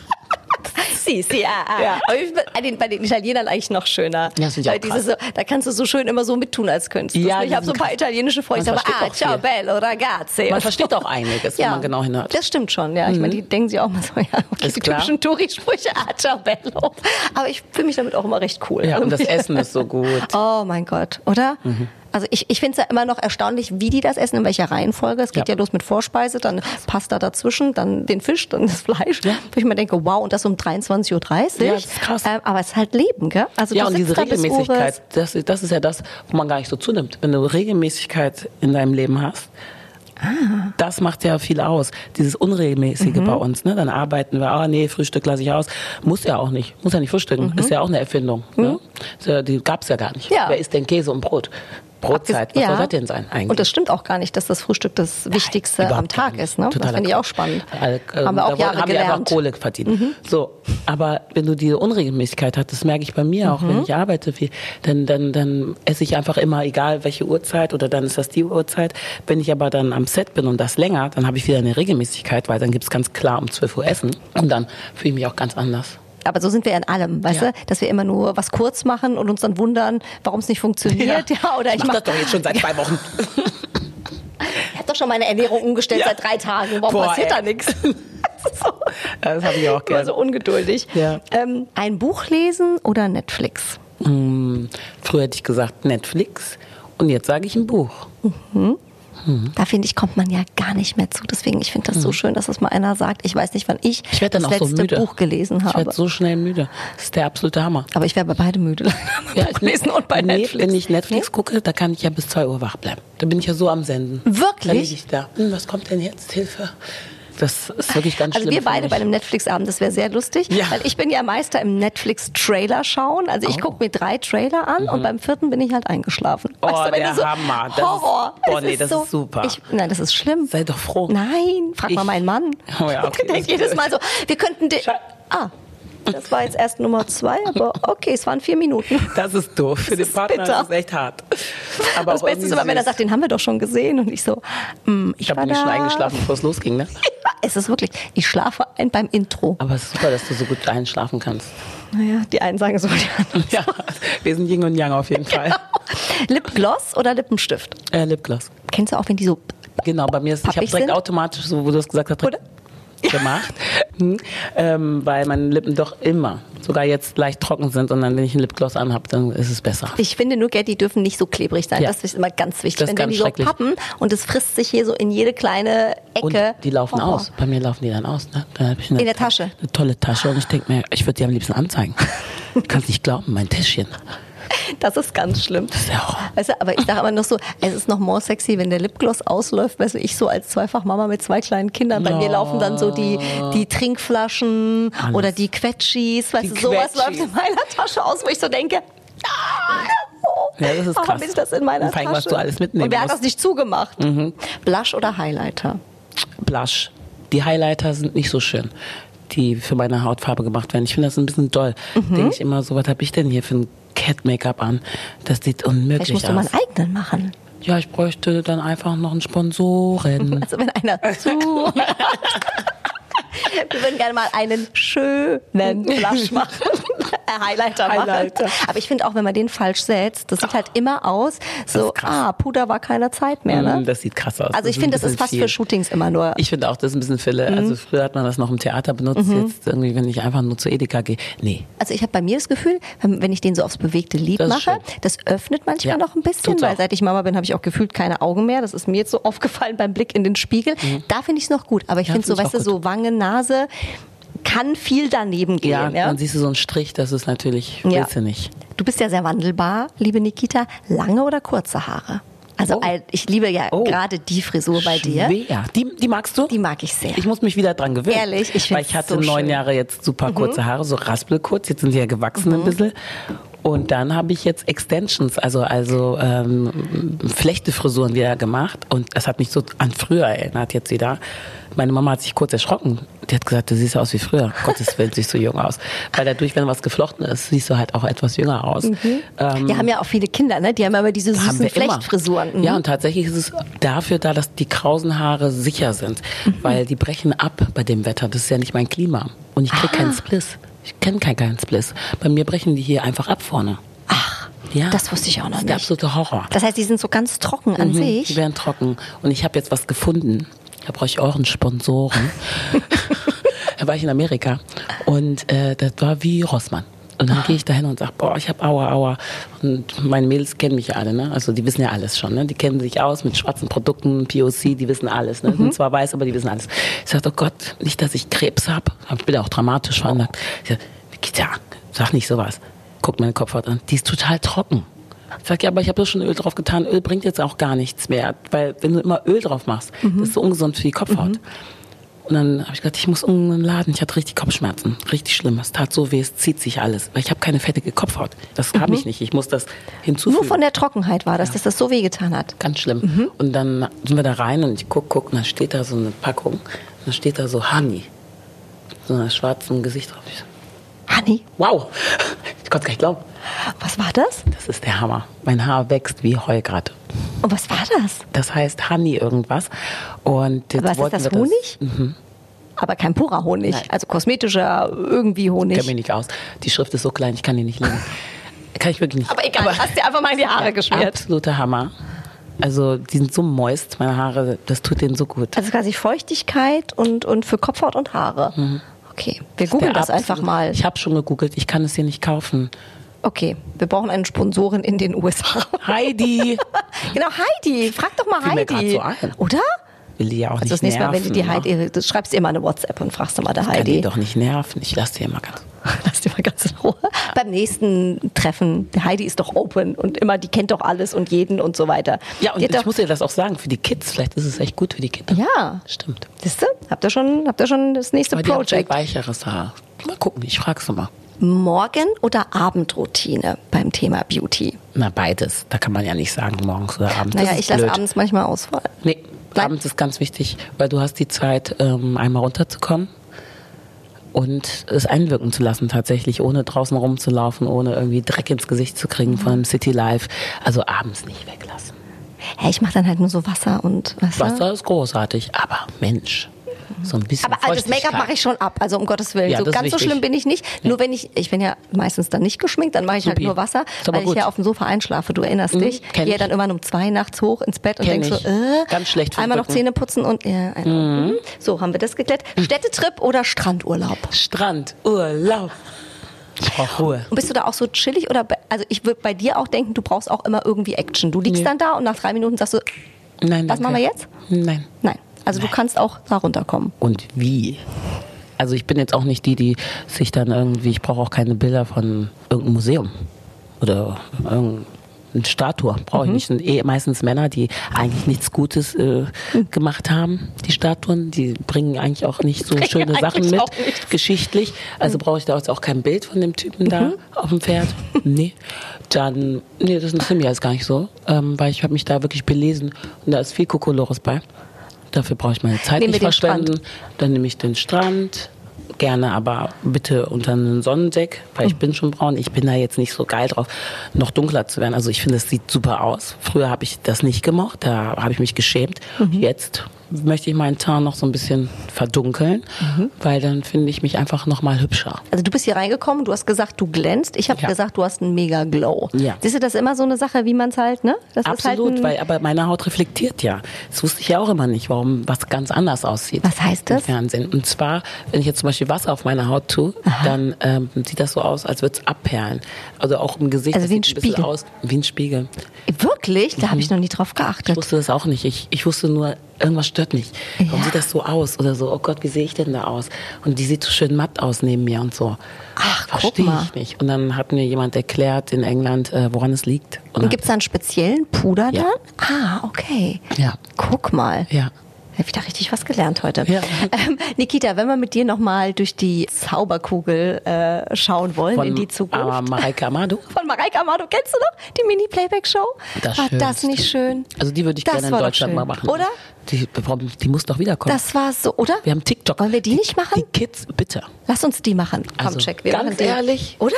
So. Si, si, ah, ah. Ja. Aber ich bei den, bei den Italienern eigentlich noch schöner. Ja, ich auch Weil diese so, da kannst du so schön immer so mittun als Künstler. Ja, ich habe so ein paar sind- italienische Freunde, sage, ah, ciao viel. bello, ragazzi. Man versteht auch einiges, wenn man genau hinhört. Mhm. Das stimmt schon, ja. Ich meine, die denken sich auch mal so, ja, okay, Ist die klar. typischen Touri-Sprüche, ah, ciao bello. Aber ich fühle mich damit auch immer recht cool. Ja, und das Essen ist so gut. Oh mein Gott, oder? Mhm. Also ich, ich finde es ja immer noch erstaunlich, wie die das essen, in welcher Reihenfolge. Es geht ja, Ja. los mit Vorspeise, dann Pasta dazwischen, dann den Fisch, dann das Fleisch. Wo ich mir denke, wow, und das um 23.30 Uhr. Ja, das ist krass. Ähm, aber es ist halt Leben, gell? Also Ja, und diese da Regelmäßigkeit, das, das ist ja das, wo man gar nicht so zunimmt. Wenn du Regelmäßigkeit in deinem Leben hast, Ah. das macht ja viel aus. Dieses Unregelmäßige Mhm. bei uns. Ne? Dann arbeiten wir, ah nee, Frühstück lasse ich aus. Muss ja auch nicht. Muss ja nicht frühstücken. Ist ja auch eine Erfindung. Ne? Ist ja- Die gab's ja gar nicht. Mhm. Ja. Wer isst denn Käse und Brot? Brotzeit, was Ja. soll das denn sein eigentlich? Und das stimmt auch gar nicht, dass das Frühstück das Wichtigste am Tag ist. Ne? Das Totaler finde ich auch spannend. All- ähm, haben wir auch Jahre haben wir einfach gelernt. Mhm. Kohle verdient. So, aber wenn du diese Unregelmäßigkeit hast, das merke ich bei mir auch, Mhm. wenn ich arbeite viel, dann, dann, dann esse ich einfach immer, egal welche Uhrzeit oder dann ist das die Uhrzeit. Wenn ich aber dann am Set bin und das länger, dann habe ich wieder eine Regelmäßigkeit, weil dann gibt's ganz klar um 12 Uhr Essen und dann fühle ich mich auch ganz anders. Aber so sind wir in allem, weißt Ja. du? Dass wir immer nur was kurz machen und uns dann wundern, warum es nicht funktioniert. Ja, oder ich, mach mach, das doch jetzt schon seit zwei Wochen. ich habe doch schon meine Ernährung umgestellt Ja. seit drei Tagen. Warum Boah, passiert ey. da nichts? so, Das habe ich auch gerne. so ungeduldig. Ja. Ähm, ein Buch lesen oder Netflix? Hm, früher hätte ich gesagt Netflix und jetzt sage ich ein Buch. Da finde ich, kommt man ja gar nicht mehr zu. Deswegen, ich finde das so schön, dass das mal einer sagt. Ich weiß nicht, wann ich, Mhm. Ich das so letzte müde. Buch gelesen Ich habe. werde so schnell müde. Das ist der absolute Hammer. Aber ich wäre bei beide müde. Ja, Buch lesen und bei nee, Netflix. Wenn ich Netflix gucke, da kann ich ja bis 2 Uhr wach bleiben. Da bin ich ja so am Senden. Wirklich? Da liege ich da. Hm, was kommt denn jetzt? Hilfe. Das ist wirklich ganz Also schlimm. wir für beide bei einem Netflix-Abend, das wäre sehr lustig. Ja. Weil ich bin ja Meister im Netflix-Trailer schauen. Also ich Oh. gucke mir drei Trailer an und beim vierten bin ich halt eingeschlafen. Oh, der du so, Hammer. Das ist- Horror. oh, Es nee, das ist super. Ich, nein, das ist schlimm. Sei doch froh. Nein, frag mal Ich- meinen Mann. Oh ja, okay, Der denkt ist jedes Mal so, wir könnten... Ah, das war jetzt erst Nummer zwei, aber okay, es waren vier Minuten. Das ist doof. Für den ist Partner bitter. ist es echt hart. Aber das Beste ist immer, wenn er sagt, den haben wir doch schon gesehen. Und ich so, mm, ich, Ich habe nämlich schon eingeschlafen, bevor es losging. Ne? Es ist wirklich, ich schlafe ein beim Intro. Aber es ist super, dass du so gut einschlafen kannst. Naja, die einen sagen so, die anderen Ja, wir sind Yin und Yang auf jeden Fall. Lipgloss oder Lippenstift? Äh, Lipgloss. Kennst du auch, wenn die so Genau, bei mir ist, ich habe Pappig direkt sind? automatisch, so wo du es gesagt hast, direkt Oder? gemacht, Hm. ähm, weil meine Lippen doch immer, sogar jetzt leicht trocken sind und dann, wenn ich einen Lipgloss anhab, dann ist es besser. Ich finde nur, gell, die dürfen nicht so klebrig sein. Ja. Das ist immer ganz wichtig. Das wenn ganz die so pappen und es frisst sich hier so in jede kleine Und Ecke. die laufen Horror. aus. Bei mir laufen die dann aus. Ne? Dann ich eine, In der Tasche? Eine tolle Tasche und ich denke mir, ich würde die am liebsten anzeigen. Du kannst nicht glauben, mein Täschchen. Das ist ganz schlimm. Das ist der Horror. Weißt du, aber ich sage immer noch so, es ist noch more sexy, wenn der Lipgloss ausläuft. Weißt du, ich so als Zweifachmama mit zwei kleinen Kindern, bei mir Oh. laufen dann so die, die Trinkflaschen Alles. oder die Quetschis. Weißt Die du, sowas Quetschis. läuft in meiner Tasche aus, wo ich so denke, ah, Ja, das ist warum krass. ist das in meiner Und vor allem, Tasche? was du alles mitnehmen Und wer hat das nicht zugemacht? Blush oder Highlighter? Blush. Die Highlighter sind nicht so schön, die für meine Hautfarbe gemacht werden. Ich finde das ein bisschen doll. Mhm. Denke ich immer so, was habe ich denn hier für ein Cat-Make-up an? Das sieht unmöglich Vielleicht musst du aus. mal einen eigenen machen. Ja, ich bräuchte dann einfach noch einen Sponsoren. Also wenn einer zu Wir würden gerne mal einen schönen Blush machen. Äh, Highlighter machen. Highlighter. Aber ich finde auch, wenn man den falsch setzt, das sieht halt immer aus, so, ah, Puder war keine Zeit mehr, ne? Mm, Das sieht krass aus. Also ich finde, das ist fast viel. für Shootings immer nur. Ich finde auch, das ist ein bisschen Fille. Mhm. Also früher hat man das noch im Theater benutzt, jetzt irgendwie, wenn ich einfach nur zu Edeka gehe. Nee. Also ich habe bei mir das Gefühl, wenn ich den so aufs bewegte Lied Das mache, das öffnet manchmal Ja, noch ein bisschen, tut's weil auch. seit ich Mama bin, habe ich auch gefühlt keine Augen mehr. Das ist mir jetzt so aufgefallen beim Blick in den Spiegel. Da finde ich es noch gut. Aber ich Mhm. Ja, finde so, weißt du, so Wange, Nase kann viel daneben gehen. Ja, Ja, dann siehst du so einen Strich, das ist natürlich, Ja. willst du nicht. Du bist ja sehr wandelbar, liebe Nikita. Lange oder kurze Haare? Also Oh. ich liebe ja Oh. gerade die Frisur bei dir. Schwer. Die, die magst du? Die mag ich sehr. Ich muss mich wieder dran gewöhnen. Ehrlich, ich Weil ich hatte so neun schön. Mhm. Jahre jetzt super kurze Haare, so raspelkurz. Jetzt sind die ja gewachsen ein bisschen. Und dann habe ich jetzt Extensions, also, also ähm, Flechtefrisuren wieder gemacht. Und das hat mich so an früher erinnert jetzt wieder. Meine Mama hat sich kurz erschrocken. Die hat gesagt, du siehst aus wie früher. Gottes Willen, siehst du jung aus. Weil dadurch, wenn was geflochten ist, siehst du halt auch etwas jünger aus. Ähm, Die haben ja auch viele Kinder, ne? Die haben immer diese süßen. Flechtfrisuren. Mhm. Ja, und tatsächlich ist es dafür da, dass die krausen Haare sicher sind. Mhm. Weil die brechen ab bei dem Wetter. Das ist ja nicht mein Klima. Und ich kriege Ah. keinen Spliss. Ich kenne keinen Geheimnisbliss. Bei mir brechen die hier einfach ab vorne. Ach, Ja. das wusste ich auch noch Das ist der nicht. absolute Horror. Das heißt, die sind so ganz trocken an Mhm, Die sich. werden trocken. Und ich habe jetzt was gefunden. Da brauche ich euren Sponsoren. da war ich in Amerika und äh, das war wie Rossmann. Und dann gehe ich dahin und sage, boah, ich habe Aua, Aua. Und meine Mädels kennen mich ja alle, ne? Also die wissen ja alles schon, ne? Die kennen sich aus mit schwarzen Produkten, POC, die wissen alles, ne? Sind zwar weiß, aber die wissen alles. Ich sage, oh Gott, nicht, dass ich Krebs habe. Ich bin auch dramatisch veranlagt. Ich sage, Nikita, sag nicht sowas. Guck meine Kopfhaut an. Die ist total trocken. Ich sag, ja, aber ich habe doch schon Öl drauf getan. Öl bringt jetzt auch gar nichts mehr, weil wenn du immer Öl drauf machst, das ist so ungesund für die Kopfhaut. Und dann habe ich gedacht, ich muss irgendeinen Laden. Ich hatte richtig Kopfschmerzen, richtig schlimm. Es tat so weh, es zieht sich alles, weil ich habe keine fettige Kopfhaut. Das habe ich nicht. Ich muss das hinzufügen. Nur von der Trockenheit war das, dass das so wehgetan hat. Ganz schlimm. Und dann sind wir da rein und ich guck, guck, und dann steht da so eine Packung. Und dann steht da so Honey. So ein schwarzes Gesicht drauf. Ich so, Hanni, wow! Ich konnte es gar nicht glauben. was war das? Das ist der Hammer. Mein Haar wächst wie Heu gerade. Und was war das? Das heißt Honey irgendwas. Und jetzt Aber was ist das, Honig? Aber kein purer Honig, Nein. also kosmetischer irgendwie Honig. Ich kenne mich nicht aus. Die Schrift ist so klein, ich kann die nicht lesen. Kann ich wirklich nicht. Aber egal, hast dir einfach mal in die Haare geschmiert. Absoluter Hammer. Also die sind so moist, meine Haare, das tut denen so gut. Also quasi Feuchtigkeit und, und für Kopfhaut und Haare. Okay, wir googeln das einfach mal. Ich habe schon gegoogelt, ich kann es hier nicht kaufen. Okay, wir brauchen eine Sponsorin in den USA. Heidi! genau, Heidi. Frag doch mal Fiel Heidi. so ein. Oder? Will die ja auch Also nicht das nächste Mal, wenn du die ne? Heidi, du schreibst dir immer eine WhatsApp und fragst doch mal der Kann die Heidi. doch nicht nerven. Ich lasse die immer ganz. Lass dir mal ganz in Ruhe. Beim nächsten Treffen, die Heidi ist doch open und immer, die kennt doch alles und jeden und so weiter. Ja, und Die ich doch, muss dir das auch sagen, für die Kids, vielleicht ist es echt gut für die Kinder. Ja, Stimmt. siehst du? Habt ihr schon, habt ihr schon das nächste Aber die Project? viel weicheres Haar. Mal gucken, ich frag's mal. Morgen- oder Abendroutine beim Thema Beauty? Na, beides. Da kann man ja nicht sagen, morgens oder abends. Naja, ich lasse abends manchmal ausfallen. Nee, Nein. abends ist ganz wichtig, weil du hast die Zeit, ähm, einmal runterzukommen und es einwirken zu lassen tatsächlich, ohne draußen rumzulaufen, ohne irgendwie Dreck ins Gesicht zu kriegen von dem City Life. Also abends nicht weglassen. Hä, ich mache dann halt nur so Wasser und du? Wasser ist großartig, aber Mensch, so ein bisschen Aber also das Make-up mache ich schon ab, also um Gottes Willen. Ja, so ganz so schlimm bin ich nicht. Nur wenn ich, ich bin ja meistens dann nicht geschminkt, dann mache ich halt Supi. nur Wasser, weil ich gut. Mhm, ja auf dem Sofa einschlafe. Du erinnerst dich? kenn Gehe ich. dann irgendwann um zwei nachts hoch ins Bett und Kenn denk so, ich. äh, Ganz schlecht einmal noch. Zähne putzen und ja, ein- mhm. so haben wir das geklärt. Städtetrip oder Strandurlaub? Strand, Urlaub. Ich brauche Ruhe. Und bist du da auch so chillig oder also ich würde bei dir auch denken, du brauchst auch immer irgendwie Action. Du liegst Nee. dann da und nach drei Minuten sagst du, Nein, Was danke. machen wir jetzt? Nein. nein. Also du kannst auch da runterkommen. Und wie? Also ich bin jetzt auch nicht die, die sich dann irgendwie, ich brauche auch keine Bilder von irgendeinem Museum oder irgendeine Statue, brauche ich nicht. sind eh meistens Männer, die eigentlich nichts Gutes äh, gemacht haben, die Statuen. Die bringen eigentlich auch nicht so schöne Sachen mit, geschichtlich. Also brauche ich da jetzt auch kein Bild von dem Typen da auf dem Pferd. Nee. Dann, nee, das interessiert mich alles gar nicht so, ähm, weil ich habe mich da wirklich belesen und da ist viel Kokolores bei. Dafür brauche ich meine Zeit Nehmen nicht verschwenden. Dann nehme ich den Strand. Gerne, aber bitte unter einem Sonnendeck, weil Hm. ich bin schon braun. Ich bin da jetzt nicht so geil drauf, noch dunkler zu werden. Also ich finde, es sieht super aus. Früher habe ich das nicht gemocht, da habe ich mich geschämt. Mhm. Jetzt möchte ich meinen Teint noch so ein bisschen verdunkeln, Mhm. weil dann finde ich mich einfach noch mal hübscher. Also du bist hier reingekommen, du hast gesagt, du glänzt. Ich habe Ja. gesagt, du hast einen mega Glow. Ja. Siehst du, das ist immer so eine Sache, wie man es halt, ne? Das Absolut, ist halt weil aber meine Haut reflektiert ja. Das wusste ich ja auch immer nicht, warum was ganz anders aussieht. Was heißt das? Im Fernsehen. Und zwar, wenn ich jetzt zum Beispiel Wasser auf meine Haut tue, dann ähm, sieht das so aus, als würde es abperlen. Also auch im Gesicht. Also wie ein bisschen Spiegel. Aus, wie ein Spiegel. Wirklich? Da habe ich noch nie drauf Ich geachtet. wusste das auch nicht. Ich, ich wusste nur, irgendwas stört mich. Warum Ja. sieht das so aus? Oder so, oh Gott, wie sehe ich denn da aus? Und die sieht so schön matt aus neben mir und so. Ach, Verstehe ich nicht. Und dann hat mir jemand erklärt in England, äh, woran es liegt. Und gibt es da einen speziellen Puder Ja. dann? Ah, okay. Ja. Guck mal. Ja. Ich habe wieder richtig was gelernt heute. Ja. Ähm, Nikita, wenn wir mit dir nochmal durch die Zauberkugel äh, schauen wollen in die Zukunft. Aber Mareike Amado. Von Mareike Amado, kennst du noch? Die Mini-Playback-Show? Das War Schönste. das nicht schön? Also die würde ich Das gerne in Deutschland mal machen. Oder? Die, die muss doch wiederkommen. Das war so, oder? Wir haben TikTok. Wollen wir die nicht machen? Die Kids, bitte. Lass uns die machen. Komm, Also, check. Wir ganz machen die. ehrlich, Oder?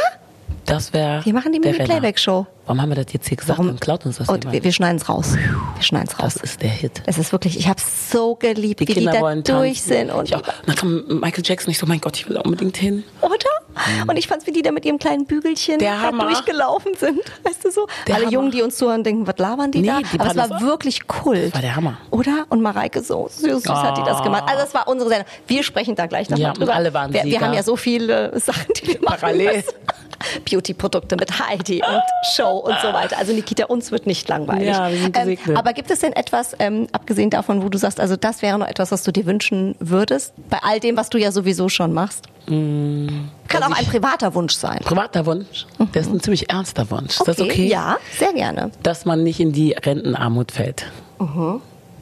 Das wäre. Wir machen die. Mini-Playback-Show. Warum haben wir das jetzt hier gesagt? Warum? Dann klaut uns das Und jemand. wir, wir schneiden es raus. Wir schneiden es raus. Das ist der Hit. Es ist wirklich, ich habe so geliebt, Die wie Kinder die da durch tanzen. sind. Und ich auch. Und dann kam Michael Jackson. Ich so, mein Gott, ich will unbedingt hin. Oder? Und ich fand's, wie die da mit ihrem kleinen Bügelchen da durchgelaufen sind. Weißt du so? Der Alle Hammer. Jungen, die uns zuhören, denken, was labern die Nee, da? die Aber es war wirklich Kult. War der Hammer. Oder? Und Mareike so süß, süß hat die das gemacht. Also das war unsere Sendung. Wir sprechen da gleich nochmal Ja, drüber. alle waren wir, wir haben ja so viele Sachen, die wir machen Parallel. Beauty-Produkte mit Heidi und Show und so weiter. Also Nikita, uns wird nicht langweilig. Ja, wir sind gesegnet. ähm, aber gibt es denn etwas, ähm, abgesehen davon, wo du sagst, also das wäre noch etwas, was du dir wünschen würdest, bei all dem, was du ja sowieso schon machst? Kann dass auch ein privater Wunsch sein. Privater Wunsch. Das ist ein ziemlich ernster Wunsch. Ist das okay? Ja, sehr gerne. Dass man nicht in die Rentenarmut fällt.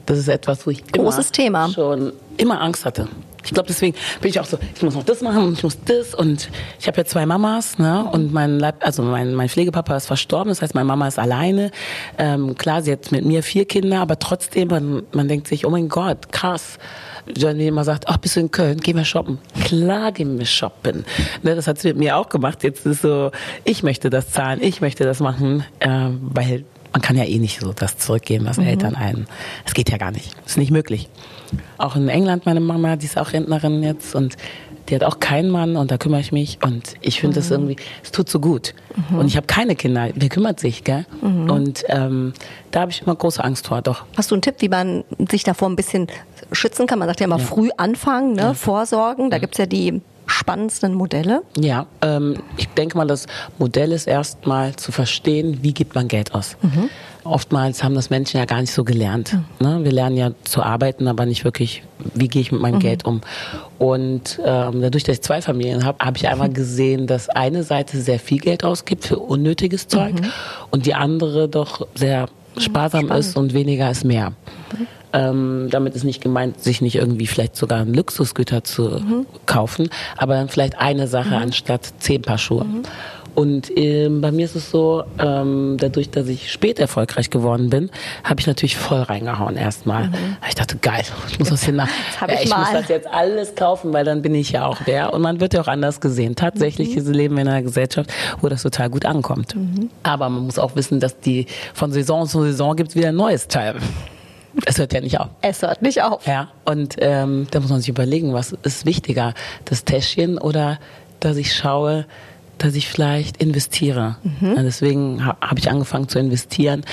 Das ist etwas, wo ich Großes immer Thema. schon immer Angst hatte. Ich glaube, deswegen bin ich auch so, ich muss noch das machen und ich muss das und ich habe ja zwei Mamas, ne? Und mein Leib, also mein, mein Pflegepapa ist verstorben, das heißt, meine Mama ist alleine. Ähm, klar, sie hat mit mir vier Kinder, aber trotzdem, man, man denkt sich, oh mein Gott, krass. Johnny immer sagt, ach, bist du in Köln? Gehen wir shoppen. Klar gehen wir shoppen. Ne, das hat sie mit mir auch gemacht. Jetzt ist so, ich möchte das zahlen, ich möchte das machen, äh, weil man kann ja eh nicht so das zurückgeben, was Eltern einen. Es geht ja gar nicht. Ist nicht möglich. Auch in England, meine Mama, die ist auch Rentnerin jetzt und die hat auch keinen Mann und da kümmere ich mich und ich finde das irgendwie, es tut so gut. Und ich habe keine Kinder, wer kümmert sich, gell? Und ähm, da habe ich immer große Angst vor, doch. Hast du einen Tipp, wie man sich davor ein bisschen schützen kann? Man sagt ja immer früh anfangen, ne? vorsorgen. Da gibt's ja die spannendsten Modelle. Ja, ähm, ich denke mal, das Modell ist erstmal zu verstehen, wie gibt man Geld aus. Oftmals haben das Menschen ja gar nicht so gelernt. Ne? Wir lernen ja zu arbeiten, aber nicht wirklich, wie gehe ich mit meinem Geld um. Und ähm, dadurch, dass ich zwei Familien habe, habe ich einmal gesehen, dass eine Seite sehr viel Geld ausgibt für unnötiges Zeug und die andere doch sehr sparsam ist und weniger ist mehr. Ähm, damit ist nicht gemeint, sich nicht irgendwie vielleicht sogar ein Luxusgüter zu kaufen, aber dann vielleicht eine Sache anstatt zehn Paar Schuhe. Und ähm, bei mir ist es so, ähm, dadurch, dass ich spät erfolgreich geworden bin, habe ich natürlich voll reingehauen erstmal. Ich dachte, geil, ich muss das hier nach. hab ja, ich ich muss das jetzt alles kaufen, weil dann bin ich ja auch der. Und man wird ja auch anders gesehen. Tatsächlich ist leben wir in einer Gesellschaft, wo das total gut ankommt. Aber man muss auch wissen, dass die von Saison zu Saison gibt wieder ein neues Teil. Es hört ja nicht auf. Es hört nicht auf. Ja, und ähm, da muss man sich überlegen, was ist wichtiger, das Täschchen oder dass ich schaue, dass ich vielleicht investiere. Ja, deswegen ha habe ich angefangen zu investieren.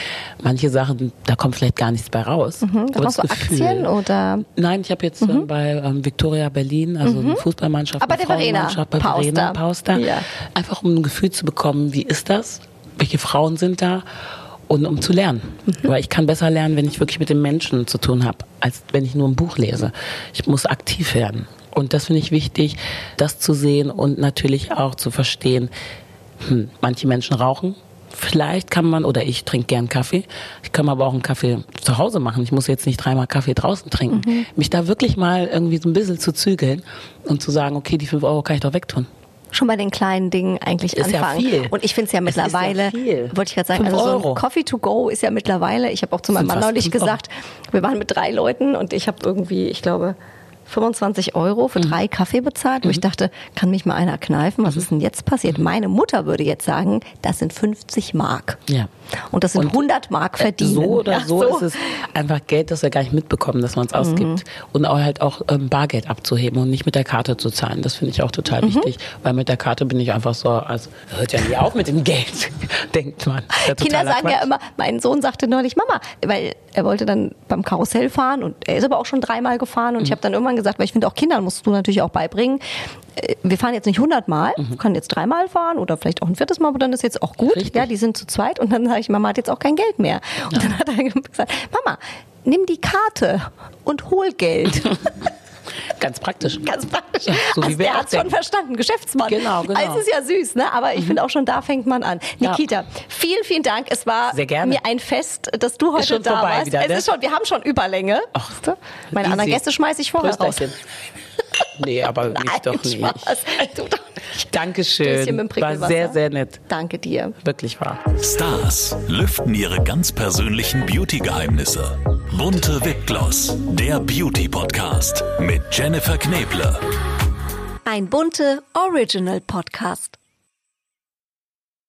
Manche Sachen, da kommt vielleicht gar nichts bei raus. Was Aber machst du, Gefühl- Aktien oder? Nein, ich habe jetzt ähm, bei ähm, Victoria Berlin, also eine Fußballmannschaft, Aber eine Frauenmannschaft bei. Verena Pauster. Ja. Einfach um ein Gefühl zu bekommen, wie ist das? Welche Frauen sind da? Und um zu lernen. Weil ich kann besser lernen, wenn ich wirklich mit den Menschen zu tun habe, als wenn ich nur ein Buch lese. Ich muss aktiv werden. Und das finde ich wichtig, das zu sehen und natürlich auch zu verstehen, hm, manche Menschen rauchen. Vielleicht kann man, oder ich trinke gern Kaffee. Ich kann aber auch einen Kaffee zu Hause machen. Ich muss jetzt nicht dreimal Kaffee draußen trinken. Mich da wirklich mal irgendwie so ein bisschen zu zügeln und zu sagen, okay, die fünf Euro kann ich doch wegtun. Schon bei den kleinen Dingen eigentlich Ist ja anfangen. viel. Und ich finde es ja ja mittlerweile, viel. wollte ich gerade sagen, also so ein. Coffee to go ist ja mittlerweile, ich habe auch zu meinem Mann neulich gesagt, wir waren mit drei Leuten und ich habe irgendwie, ich glaube, 25 Euro Mhm. für drei Kaffee bezahlt, wo ich dachte, kann mich mal einer kneifen? Mhm. Was ist denn jetzt passiert? Meine Mutter würde jetzt sagen, das sind 50 Mark. Ja. Und das sind Und, 100 Mark Äh, verdienen. So oder Ja, so, ist es einfach Geld, das wir gar nicht mitbekommen, dass man es ausgibt. Und auch halt auch ähm, Bargeld abzuheben und nicht mit der Karte zu zahlen. Das finde ich auch total wichtig. Weil mit der Karte bin ich einfach so, also hört ja nie auf mit dem Geld, denkt man. Ja Kinder sagen ja Quatsch. immer, mein Sohn sagte neulich, Mama, weil er wollte dann beim Karussell fahren und er ist aber auch schon dreimal gefahren und ich habe dann irgendwann gesagt, weil ich finde auch Kindern musst du natürlich auch beibringen, äh, wir fahren jetzt nicht 100 Mal, wir können jetzt dreimal fahren oder vielleicht auch ein viertes Mal, aber dann ist jetzt auch gut. Richtig. Ja, die sind zu zweit und dann sage ich, Mama hat jetzt auch kein Geld mehr. Und dann hat er gesagt, Mama, nimm die Karte und hol Geld. Ganz praktisch. Ganz praktisch. Ja, so also der hat schon denken. verstanden, Geschäftsmann. Genau, genau. Mhm. Also es ist ja süß, ne? Aber ich finde auch schon da fängt man an. Ja. Nikita, vielen, vielen Dank. Es war mir ein Fest, dass du heute schon da warst. wieder, es ne? ist schon, wir haben schon Überlänge. Ach? Meine easy. anderen Gäste schmeiße ich vorher raus. Nee, aber Nein, doch nicht. Spaß. Du doch nicht. Dankeschön. War sehr, sehr nett. Danke dir. Wirklich wahr. Stars lüften ihre ganz persönlichen Beauty-Geheimnisse. Bunte Wipgloss, der Beauty-Podcast mit Jennifer Kneble. Ein bunte Original Podcast.